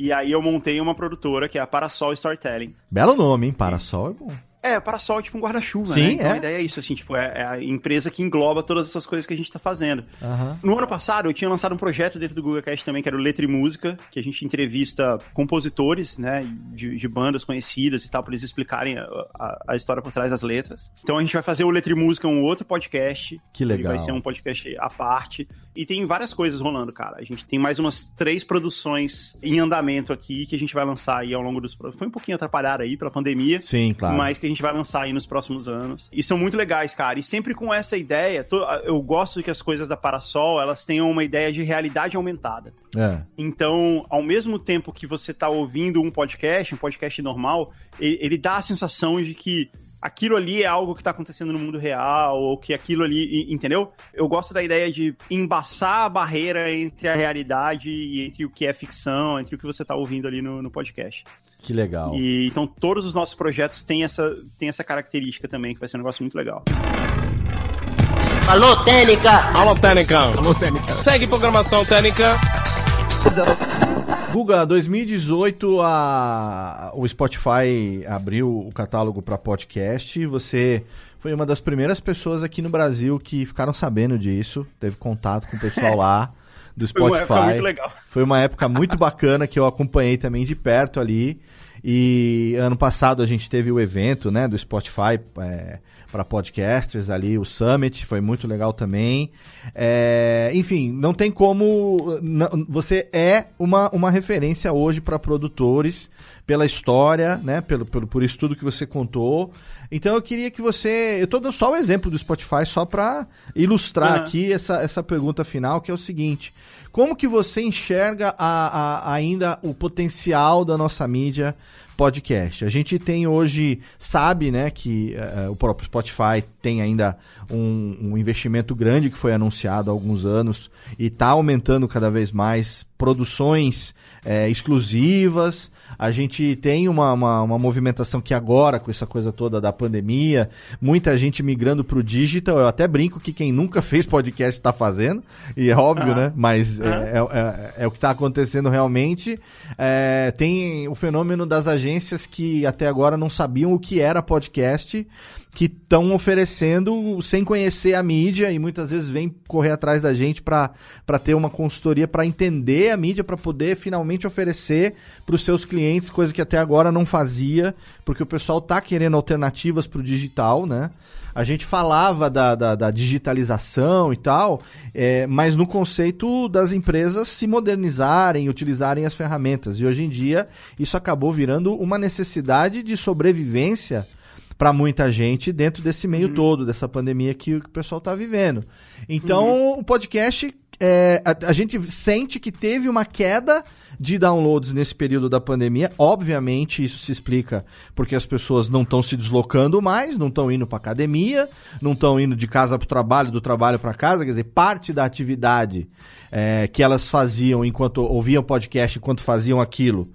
e aí eu montei uma produtora que é a Parasol Storytelling. Belo nome, hein? Parasol é bom. É, parasol é tipo um guarda-chuva, né? Então é. a ideia é isso, assim, tipo, é, é, a empresa que engloba todas essas coisas que a gente tá fazendo. Uhum. No ano passado, eu tinha lançado um projeto dentro do Google Cast também, que era o Letra e Música, que a gente entrevista compositores, né, de, de bandas conhecidas e tal, pra eles explicarem a, a, a, história por trás das letras. Então a gente vai fazer o Letra e Música, um outro podcast. Que legal. vai ser um podcast à parte. E tem várias coisas rolando, cara. A gente tem mais umas três produções em andamento aqui, que a gente vai lançar aí ao longo dos... Foi um pouquinho atrapalhado aí pela pandemia. Sim, claro. Mas que gente vai lançar aí nos próximos anos. E são muito legais, cara. E sempre com essa ideia, eu gosto que as coisas da Parasol, elas tenham uma ideia de realidade aumentada. É. Então, ao mesmo tempo que você tá ouvindo um podcast, um podcast normal, ele, ele dá a sensação de que aquilo ali é algo que está acontecendo no mundo real, ou que aquilo ali, entendeu? Eu gosto da ideia de embaçar a barreira entre a realidade e entre o que é ficção, entre o que você está ouvindo ali no, no podcast. Que legal. E, então todos os nossos projetos têm essa, têm essa característica também, que vai ser um negócio muito legal. Alô, Técnica! Alô, Técnica! Alô, Técnica! Segue programação Técnica! Guga, 2018 a, o Spotify abriu o catálogo para podcast. Você foi uma das primeiras pessoas aqui no Brasil que ficaram sabendo disso. Teve contato com o pessoal lá *laughs* do Spotify. Foi uma época muito legal. *laughs* Foi uma época muito bacana que eu acompanhei também de perto ali. E ano passado a gente teve o evento né, do Spotify. É, para podcasters ali, o Summit foi muito legal também. É, enfim, não tem como. Não, você é uma, uma referência hoje para produtores pela história, né? Pelo, pelo, por isso tudo que você contou. Então eu queria que você. Eu estou dando só o exemplo do Spotify, só para ilustrar uhum. aqui essa, essa pergunta final, que é o seguinte. Como que você enxerga a, a, ainda o potencial da nossa mídia podcast. A gente tem hoje, sabe, né, que uh, o próprio Spotify tem ainda um, um, investimento grande que foi anunciado há alguns anos e está aumentando cada vez mais produções é, exclusivas. A gente tem uma, uma, uma, movimentação que agora, com essa coisa toda da pandemia, muita gente migrando para o digital. Eu até brinco que quem nunca *laughs* fez podcast está fazendo, e é óbvio, né? Mas é, é, é, é, o que está acontecendo realmente. É, tem o fenômeno das agências que até agora não sabiam o que era podcast que estão oferecendo sem conhecer a mídia e muitas vezes vem correr atrás da gente para ter uma consultoria para entender a mídia, para poder finalmente oferecer para os seus clientes, coisa que até agora não fazia, porque o pessoal está querendo alternativas para o digital, né? A gente falava da, da, da digitalização e tal, é, mas no conceito das empresas se modernizarem, utilizarem as ferramentas. E hoje em dia isso acabou virando uma necessidade de sobrevivência para muita gente dentro desse meio uhum. todo, dessa pandemia que o pessoal está vivendo. Então, uhum. o podcast, é, a, a, gente sente que teve uma queda de downloads nesse período da pandemia. Obviamente, isso se explica porque as pessoas não estão se deslocando mais, não estão indo para academia, não estão indo de casa para o trabalho, do trabalho para casa. Quer dizer, parte da atividade é, que elas faziam enquanto ouviam podcast, enquanto faziam aquilo,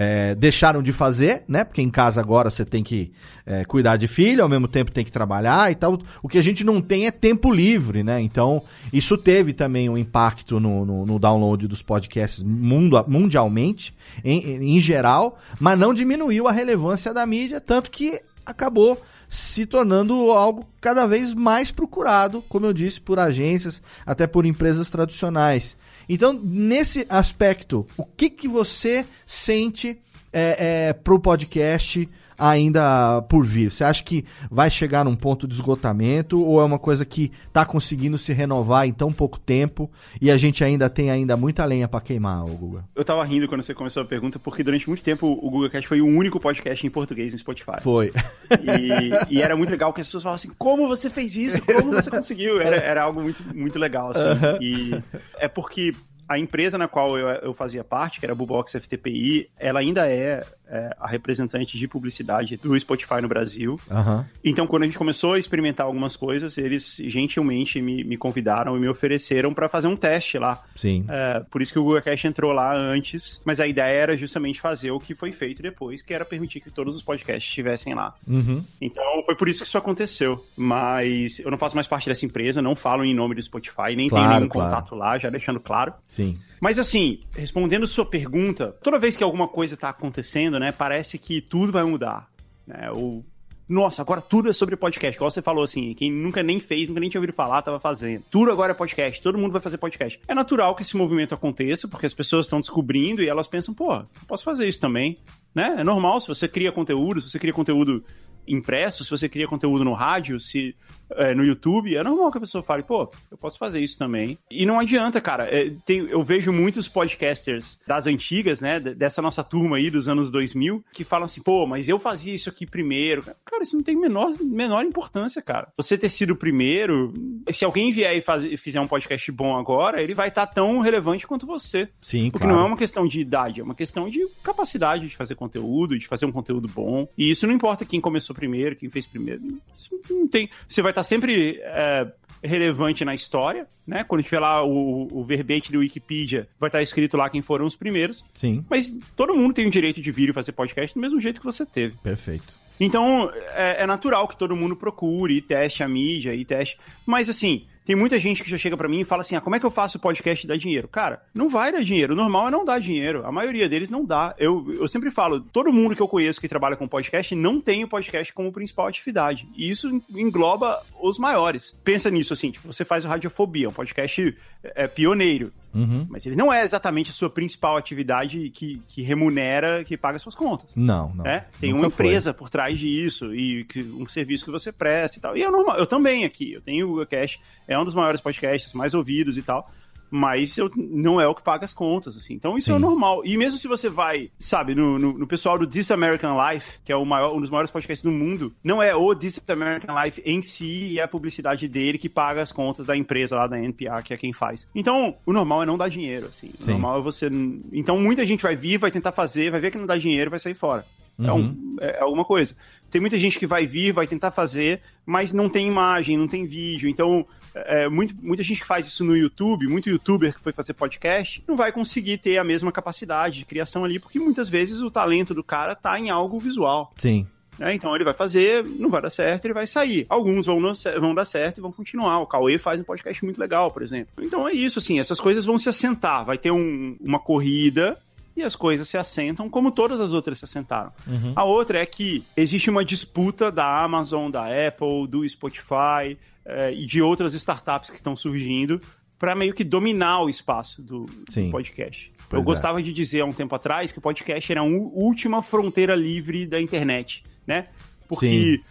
é, deixaram de fazer, né? Porque em casa agora você tem que é, cuidar de filho, ao mesmo tempo tem que trabalhar e tal. O que a gente não tem é tempo livre, né? Então, isso teve também um impacto no, no, no download dos podcasts mundo, mundialmente, em, em geral, mas não diminuiu a relevância da mídia, tanto que acabou se tornando algo cada vez mais procurado, como eu disse, por agências, até por empresas tradicionais. Então, nesse aspecto, o que, que você sente é, é, pro podcast ainda por vir? Você acha que vai chegar num ponto de esgotamento ou é uma coisa que está conseguindo se renovar em tão pouco tempo e a gente ainda tem ainda muita lenha para queimar, o Guga? Eu tava rindo quando você começou a pergunta porque durante muito tempo o Google Cast foi o único podcast em português no Spotify. Foi. E, e era muito legal que as pessoas falavam assim, como você fez isso? Como você conseguiu? Era, era algo muito, muito legal, assim. E é porque a empresa na qual eu, eu fazia parte, que era a Bubox FTPI, ela ainda é é, a representante de publicidade do Spotify no Brasil. Uhum. Então, quando a gente começou a experimentar algumas coisas, eles gentilmente me, me convidaram e me ofereceram para fazer um teste lá. Sim. É, por isso que o Google Cash entrou lá antes, mas a ideia era justamente fazer o que foi feito depois, que era permitir que todos os podcasts estivessem lá. Uhum. Então, foi por isso que isso aconteceu. Mas eu não faço mais parte dessa empresa, não falo em nome do Spotify, nem claro, tenho nenhum claro. contato lá, já deixando claro. Sim. Mas assim, respondendo sua pergunta, toda vez que alguma coisa está acontecendo, né, parece que tudo vai mudar, né? Ou nossa, agora tudo é sobre podcast. Igual você falou assim, quem nunca nem fez, nunca nem tinha ouvido falar, tava fazendo. Tudo agora é podcast, todo mundo vai fazer podcast. É natural que esse movimento aconteça, porque as pessoas estão descobrindo e elas pensam, pô, posso fazer isso também, né? É normal se você cria conteúdo, se você cria conteúdo impresso, se você cria conteúdo no rádio, se é, no YouTube, é normal que a pessoa fale, pô, eu posso fazer isso também. E não adianta, cara. É, tem, eu vejo muitos podcasters das antigas, né, dessa nossa turma aí dos anos 2000, que falam assim, pô, mas eu fazia isso aqui primeiro. Cara, isso não tem menor, menor importância, cara. Você ter sido o primeiro, se alguém vier e faz, fizer um podcast bom agora, ele vai estar tá tão relevante quanto você. Sim, Porque claro. não é uma questão de idade, é uma questão de capacidade de fazer conteúdo, de fazer um conteúdo bom. E isso não importa quem começou primeiro, quem fez primeiro. Isso não tem. Você vai estar sempre é, relevante na história, né? Quando tiver lá o, o verbete do Wikipedia, vai estar escrito lá quem foram os primeiros. Sim. Mas todo mundo tem o direito de vir e fazer podcast do mesmo jeito que você teve. Perfeito. Então, é, é natural que todo mundo procure e teste a mídia e teste. Mas assim, tem muita gente que já chega para mim e fala assim: ah, como é que eu faço podcast dar dinheiro? Cara, não vai dar dinheiro. O normal é não dar dinheiro. A maioria deles não dá. Eu, eu sempre falo: todo mundo que eu conheço que trabalha com podcast não tem o podcast como principal atividade. E isso engloba os maiores. Pensa nisso assim: tipo, você faz o Radiofobia, um podcast é, pioneiro. Uhum. Mas ele não é exatamente a sua principal atividade que, que remunera, que paga suas contas. Não, não. É? Tem uma empresa foi. por trás disso e que, um serviço que você presta e tal. E é normal. Eu também aqui. Eu tenho o Cash, é um dos maiores podcasts mais ouvidos e tal mas eu, não é o que paga as contas, assim. Então isso é Sim. é normal. E mesmo se você vai, sabe, no, no, no, pessoal do This American Life, que é o maior, um dos maiores podcasts do mundo, não é o This American Life em si e é a publicidade dele que paga as contas da empresa lá da NPR, que é quem faz. Então, o normal é não dar dinheiro, assim. O Sim. normal é você. Então, muita gente vai vir, vai tentar fazer, vai ver que não dá dinheiro vai sair fora. É, um, uhum. é, alguma coisa. Tem muita gente que vai vir, vai tentar fazer, mas não tem imagem, não tem vídeo. Então, é, muito, muita gente faz isso no YouTube, muito youtuber que foi fazer podcast, não vai conseguir ter a mesma capacidade de criação ali, porque muitas vezes o talento do cara tá em algo visual. Sim. É, então ele vai fazer, não vai dar certo, ele vai sair. Alguns vão, vão dar certo e vão continuar. O Cauê faz um podcast muito legal, por exemplo. Então é isso, assim, essas coisas vão se assentar. Vai ter um, uma corrida e as coisas se assentam como todas as outras se assentaram. Uhum. A outra é que existe uma disputa da Amazon, da Apple, do Spotify, é, e de outras startups que estão surgindo para meio que dominar o espaço do, do podcast. Eu é. gostava de dizer há um tempo atrás que o podcast era a última fronteira livre da internet, né? Porque Sim.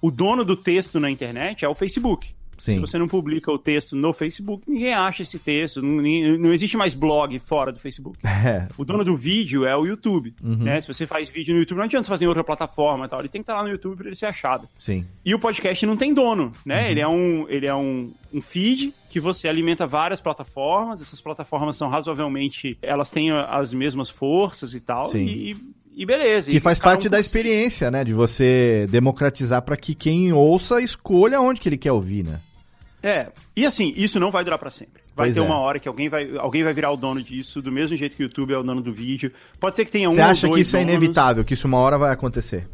o dono do texto na internet é o Facebook. Sim. Se você não publica o texto no Facebook, ninguém acha esse texto. Não, não existe mais blog fora do Facebook. *laughs* É. O dono do vídeo é o YouTube. Uhum. Né? Se você faz vídeo no YouTube, não adianta você fazer em outra plataforma e tal. Ele tem que estar lá no YouTube para ele ser achado. Sim. E o podcast não tem dono, né? Uhum. Ele é, um, ele é um, um feed que você alimenta várias plataformas. Essas plataformas são razoavelmente. Elas têm as mesmas forças e tal. Sim. E, e beleza. Que faz parte um da experiência, né? De você democratizar para que quem ouça escolha onde que ele quer ouvir, né? É, e assim, isso não vai durar para sempre. Vai pois ter é. uma hora que alguém vai, alguém vai virar o dono disso, do mesmo jeito que o YouTube é o dono do vídeo. Pode ser que tenha um Você acha que isso é donos. é inevitável, que isso uma hora vai acontecer?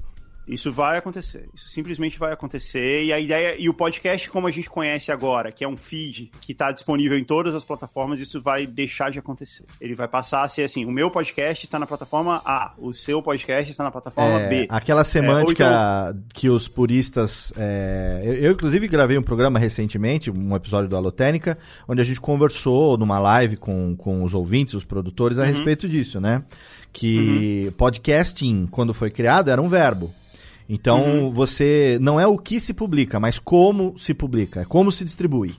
Isso vai acontecer. Isso simplesmente vai acontecer. E a ideia. E o podcast, como a gente conhece agora, que é um feed que está disponível em todas as plataformas, isso vai deixar de acontecer. Ele vai passar a ser assim: o meu podcast está na plataforma A, o seu podcast está na plataforma é, B. Aquela é, semântica é, então... que os puristas. É... Eu, eu, inclusive, gravei um programa recentemente, um episódio do Alotênica, onde a gente conversou numa live com, com os ouvintes, os produtores, a uhum. respeito disso, né? Que uhum. podcasting, quando foi criado, era um verbo. Então, uhum. você não é o que se publica, mas como se publica, é como se distribui.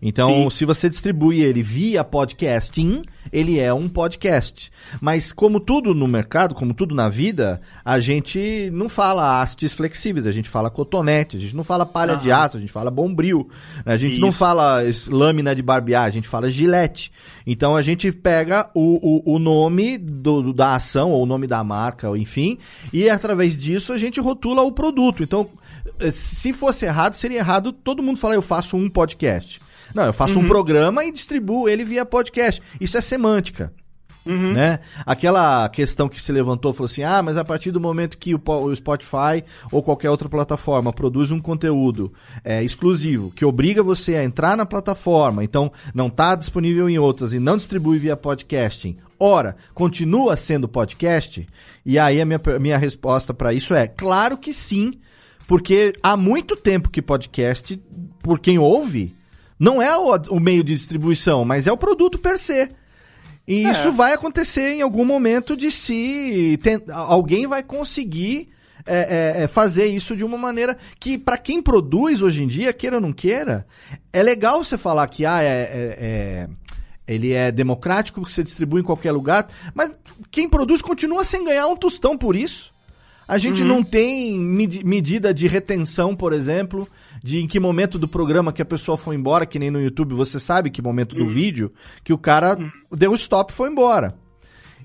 Então, Sim. se você distribui ele via podcasting, ele é um podcast. Mas como tudo no mercado, como tudo na vida, a gente não fala hastes flexíveis, a gente fala cotonete, a gente não fala palha uhum. de aço, a gente fala bombril, a gente Isso. não fala lâmina de barbear, a gente fala gilete. Então a gente pega o, o, o nome do, da ação, ou o nome da marca, enfim, e através disso a gente rotula o produto. Então, se fosse errado, seria errado todo mundo falar eu faço um podcast. Não, eu faço uhum. um programa e distribuo ele via podcast. Isso é semântica. Uhum. Né? Aquela questão que se levantou, falou assim: ah, mas a partir do momento que o, Spotify ou qualquer outra plataforma produz um conteúdo é, exclusivo que obriga você a entrar na plataforma, então não está disponível em outras e não distribui via podcasting, ora, continua sendo podcast? E aí a minha, minha resposta para isso é: claro que sim, porque há muito tempo que podcast, por quem ouve, não é o, o meio de distribuição, mas é o produto per se. E é. isso vai acontecer em algum momento de se. Tem, alguém vai conseguir é, é, é fazer isso de uma maneira que, para quem produz hoje em dia, queira ou não queira, é legal você falar que ah, é, é, é ele é democrático porque você distribui em qualquer lugar, mas quem produz continua sem ganhar um tostão por isso. A gente uhum. não tem med medida de retenção, por exemplo, de em que momento do programa que a pessoa foi embora, que nem no YouTube você sabe que momento do uhum. vídeo, que o cara uhum. deu stop e foi embora.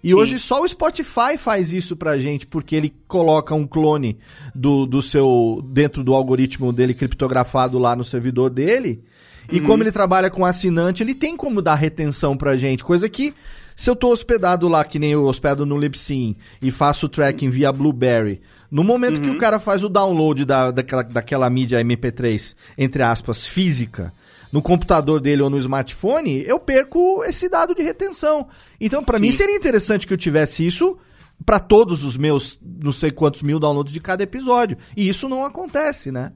E Sim. hoje só o Spotify faz isso pra gente, porque ele coloca um clone do, do seu. dentro do algoritmo dele criptografado lá no servidor dele. E uhum. como ele trabalha com assinante, ele tem como dar retenção pra gente, coisa que se eu tô hospedado lá, que nem eu hospedo no Libsyn, e faço tracking via Blueberry, no momento uhum. que o cara faz o download da, daquela, daquela mídia MP3, entre aspas, física, no computador dele ou no smartphone, eu perco esse dado de retenção. Então, para mim, seria interessante que eu tivesse isso para todos os meus não sei quantos mil downloads de cada episódio. E isso não acontece, né?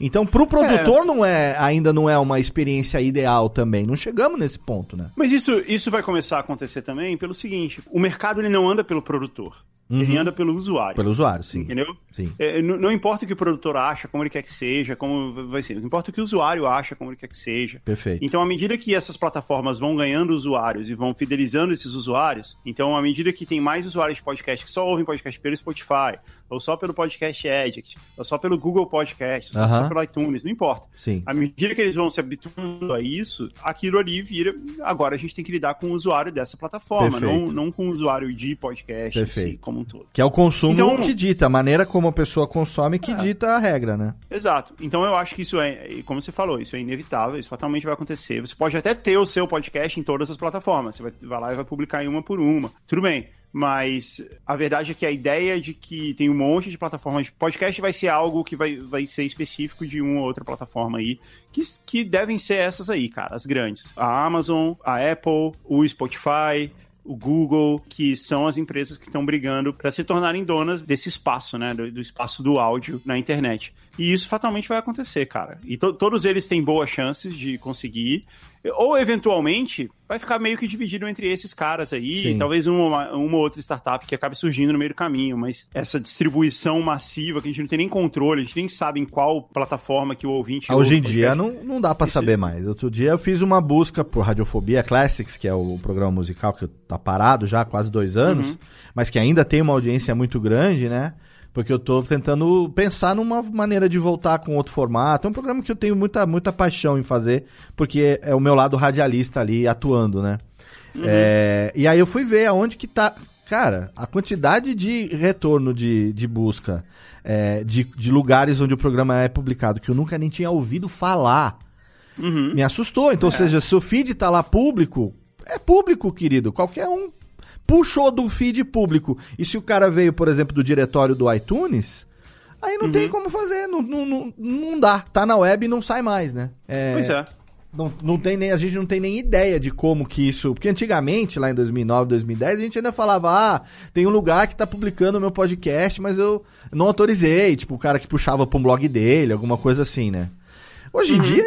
Então, pro produtor é. não é, ainda não é uma experiência ideal também. Não chegamos nesse ponto, né? Mas isso, isso vai começar a acontecer também pelo seguinte: o mercado ele não anda pelo produtor. Uhum. Ele anda pelo usuário. Pelo usuário, sim. Entendeu? Sim. É, não, não, importa o que o produtor acha, como ele quer que seja, como vai ser. Não importa o que o usuário acha, como ele quer que seja. Perfeito. Então, à medida que essas plataformas vão ganhando usuários e vão fidelizando esses usuários, então, à medida que tem mais usuários de podcast que só ouvem podcast pelo Spotify, ou só pelo Podcast Addict, ou só pelo Google Podcast, ou só pelo iTunes, não importa. Sim. À medida que eles vão se habituando a isso, aquilo ali vira. Agora a gente tem que lidar com o usuário dessa plataforma, não, não com o usuário de podcast. Si, como um todo. Que é o consumo então, que dita, a maneira como a pessoa consome que é. dita a regra, né? Exato. Então eu acho que isso é, como você falou, isso é inevitável, isso fatalmente vai acontecer. Você pode até ter o seu podcast em todas as plataformas. Você vai, vai lá e vai publicar em uma por uma. Tudo bem. Mas a verdade é que a ideia de que tem um monte de plataformas podcast vai ser algo que vai, vai ser específico de uma ou outra plataforma aí, que, que devem ser essas aí, cara, as grandes. A Amazon, a Apple, o Spotify, o Google, que são as empresas que estão brigando para se tornarem donas desse espaço, né? Do, do, espaço do áudio na internet. E isso fatalmente vai acontecer, cara. E to todos eles têm boas chances de conseguir. Ou, eventualmente, vai ficar meio que dividido entre esses caras aí. Talvez uma, uma outra startup que acabe surgindo no meio do caminho. Mas essa distribuição massiva, que a gente não tem nem controle, a gente nem sabe em qual plataforma que o ouvinte... Ah, hoje em dia não, não dá para saber mais. Outro dia eu fiz uma busca por Radiofobia Classics, que é o programa musical que tá parado já há quase dois anos, uhum. mas que ainda tem uma audiência muito grande, né? Porque eu tô tentando pensar numa maneira de voltar com outro formato. É um programa que eu tenho muita, muita paixão em fazer, porque é o meu lado radialista ali atuando, né? Uhum. É, e aí eu fui ver aonde que tá. Cara, a quantidade de retorno de, de busca é, de, de lugares onde o programa é publicado, que eu nunca nem tinha ouvido falar, uhum. me assustou. Então, é. ou seja, se o feed tá lá público, é público, querido. Qualquer um puxou do feed público. E se o cara veio, por exemplo, do diretório do iTunes, aí não uhum. tem como fazer, não, não, não, dá. Tá na web e não sai mais, né? É, pois é. Não, não tem nem, a gente não tem nem ideia de como que isso. Porque antigamente, lá em 2009, 2010, a gente ainda falava: ah, tem um lugar que tá publicando o meu podcast, mas eu não autorizei. Tipo, o cara que puxava pra um blog dele, alguma coisa assim, né? Hoje em uhum. dia,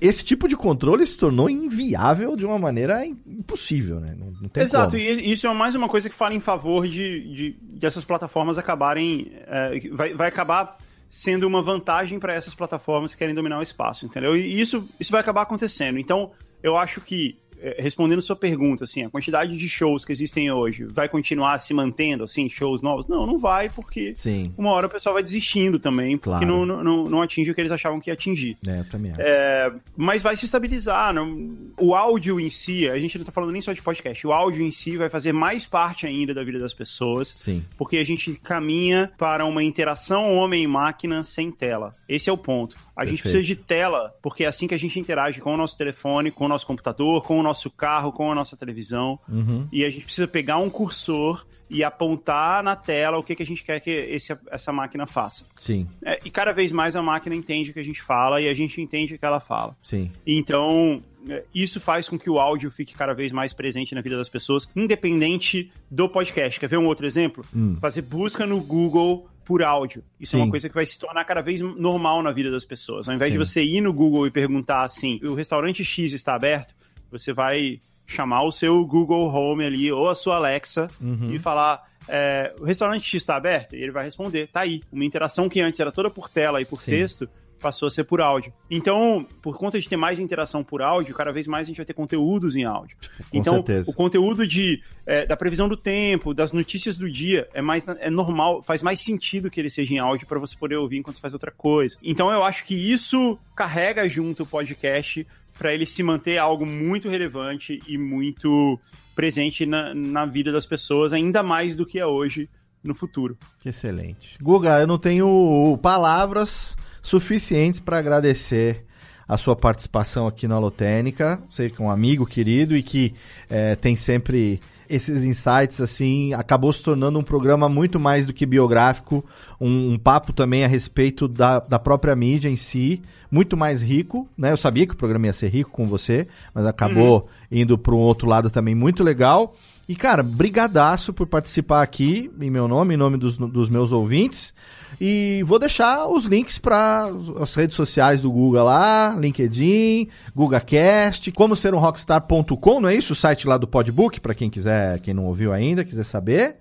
esse tipo de controle se tornou inviável de uma maneira impossível, né? Não, não Exato, como. e isso é mais uma coisa que fala em favor de, de, de essas plataformas acabarem. É, vai, vai acabar sendo uma vantagem para essas plataformas que querem dominar o espaço, entendeu? E isso, isso vai acabar acontecendo. Então, eu acho que respondendo sua pergunta, assim, a quantidade de shows que existem hoje vai continuar se mantendo, assim, shows novos? Não, não vai, porque Sim. uma hora o pessoal vai desistindo também, porque claro. não, não, não atinge o que eles achavam que ia atingir. É, também é, Mas vai se estabilizar. Não? O áudio em si, a gente não tá falando nem só de podcast, o áudio em si vai fazer mais parte ainda da vida das pessoas, Sim. porque a gente caminha para uma interação homem-máquina sem tela. Esse é o ponto. A Perfeito. gente precisa de tela, porque é assim que a gente interage com o nosso telefone, com o nosso computador, com o nosso carro, com a nossa televisão. Uhum. E a gente precisa pegar um cursor e apontar na tela o que, que a gente quer que esse, essa máquina faça. Sim. É, e cada vez mais a máquina entende o que a gente fala e a gente entende o que ela fala. Sim. Então, é, isso faz com que o áudio fique cada vez mais presente na vida das pessoas, independente do podcast. Quer ver um outro exemplo? Hum. Fazer busca no Google por áudio. Isso Sim. é uma coisa que vai se tornar cada vez normal na vida das pessoas. Ao invés Sim. de você ir no Google e perguntar assim, o restaurante X está aberto, você vai chamar o seu Google Home ali ou a sua Alexa uhum. e falar é, o restaurante X está aberto? E ele vai responder, tá aí. Uma interação que antes era toda por tela e por Sim. texto, passou a ser por áudio. Então, por conta de ter mais interação por áudio, cada vez mais a gente vai ter conteúdos em áudio. Com então, certeza. o conteúdo de, é, da previsão do tempo, das notícias do dia, é mais é normal, faz mais sentido que ele seja em áudio para você poder ouvir enquanto faz outra coisa. Então, eu acho que isso carrega junto o podcast para ele se manter algo muito relevante e muito presente na, na vida das pessoas, ainda mais do que é hoje no futuro. Excelente. Guga, eu não tenho palavras suficientes para agradecer a sua participação aqui na Alotênica. Sei que é um amigo querido e que é, tem sempre esses insights, assim, acabou se tornando um programa muito mais do que biográfico, um, um papo também a respeito da, da própria mídia em si, muito mais rico, né? Eu sabia que o programa ia ser rico com você, mas acabou uhum. indo para um outro lado também muito legal. E, cara, brigadaço por participar aqui, em meu nome, em nome dos, dos meus ouvintes. E vou deixar os links para as redes sociais do Guga lá, LinkedIn, GugaCast, como ser um rockstar.com, não é isso? O site lá do Podbook, para quem quiser, quem não ouviu ainda, quiser saber.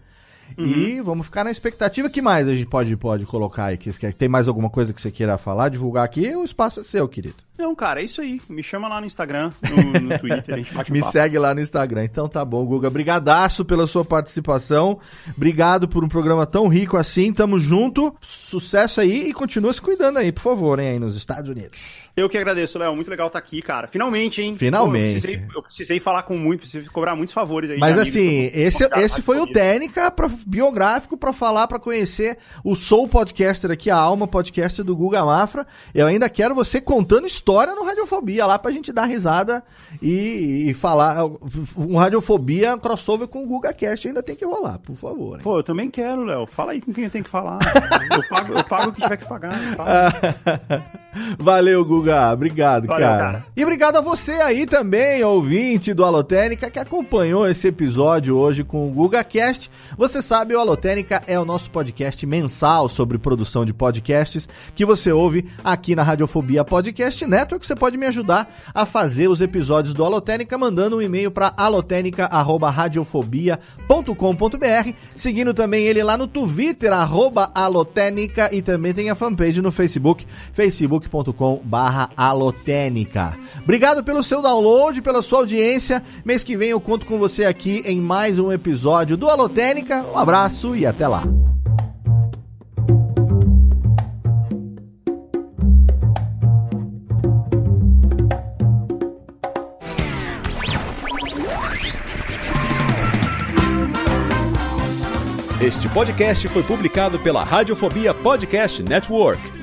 Uhum. E vamos ficar na expectativa. que mais a gente pode, pode colocar aí? Tem mais alguma coisa que você queira falar, divulgar aqui? O espaço é seu, querido. Não, cara, é isso aí. Me chama lá no Instagram, no, no *laughs* Twitter, a gente bate Me papo. segue lá no Instagram. Então tá bom, Guga. Brigadaço pela sua participação. Obrigado por um programa tão rico assim. Tamo junto. Sucesso aí e continua se cuidando aí, por favor, hein, aí nos Estados Unidos. Eu que agradeço, Léo. Muito legal estar tá aqui, cara. Finalmente, hein? Finalmente. Pô, eu, precisei, eu, precisei, falar com muito, precisei cobrar muitos favores aí. Mas assim, esse, esse foi o técnica pra, biográfico para falar, para conhecer o Soul Podcaster aqui, a alma podcaster do Guga Mafra. Eu ainda quero você contando história no Radiofobia lá pra gente dar risada e, e falar. Um Radiofobia crossover com o Guga Cast ainda tem que rolar, por favor. Hein? Pô, eu também quero, Léo. Fala aí com quem eu tenho que falar. eu, pago, eu pago o que tiver que pagar. *laughs* Valeu, Guga. Obrigado, Valeu, cara. cara. E obrigado a você aí também, ouvinte do Alotênica, que acompanhou esse episódio hoje com o Guga Cast. Você sabe, o Alotênica é o nosso podcast mensal sobre produção de podcasts que você ouve aqui na Radiofobia Podcast Network. Você pode me ajudar a fazer os episódios do Alotênica mandando um e-mail para alotênica@radiofobia.com.br, seguindo também ele lá no Twitter @alotênica e também tem a fanpage no Facebook, facebook.com/barra barra alotênica. Obrigado pelo seu download, pela sua audiência. Mês que vem eu conto com você aqui em mais um episódio do Alotênica. Um abraço e até lá. Este podcast foi publicado pela Radiofobia Podcast Network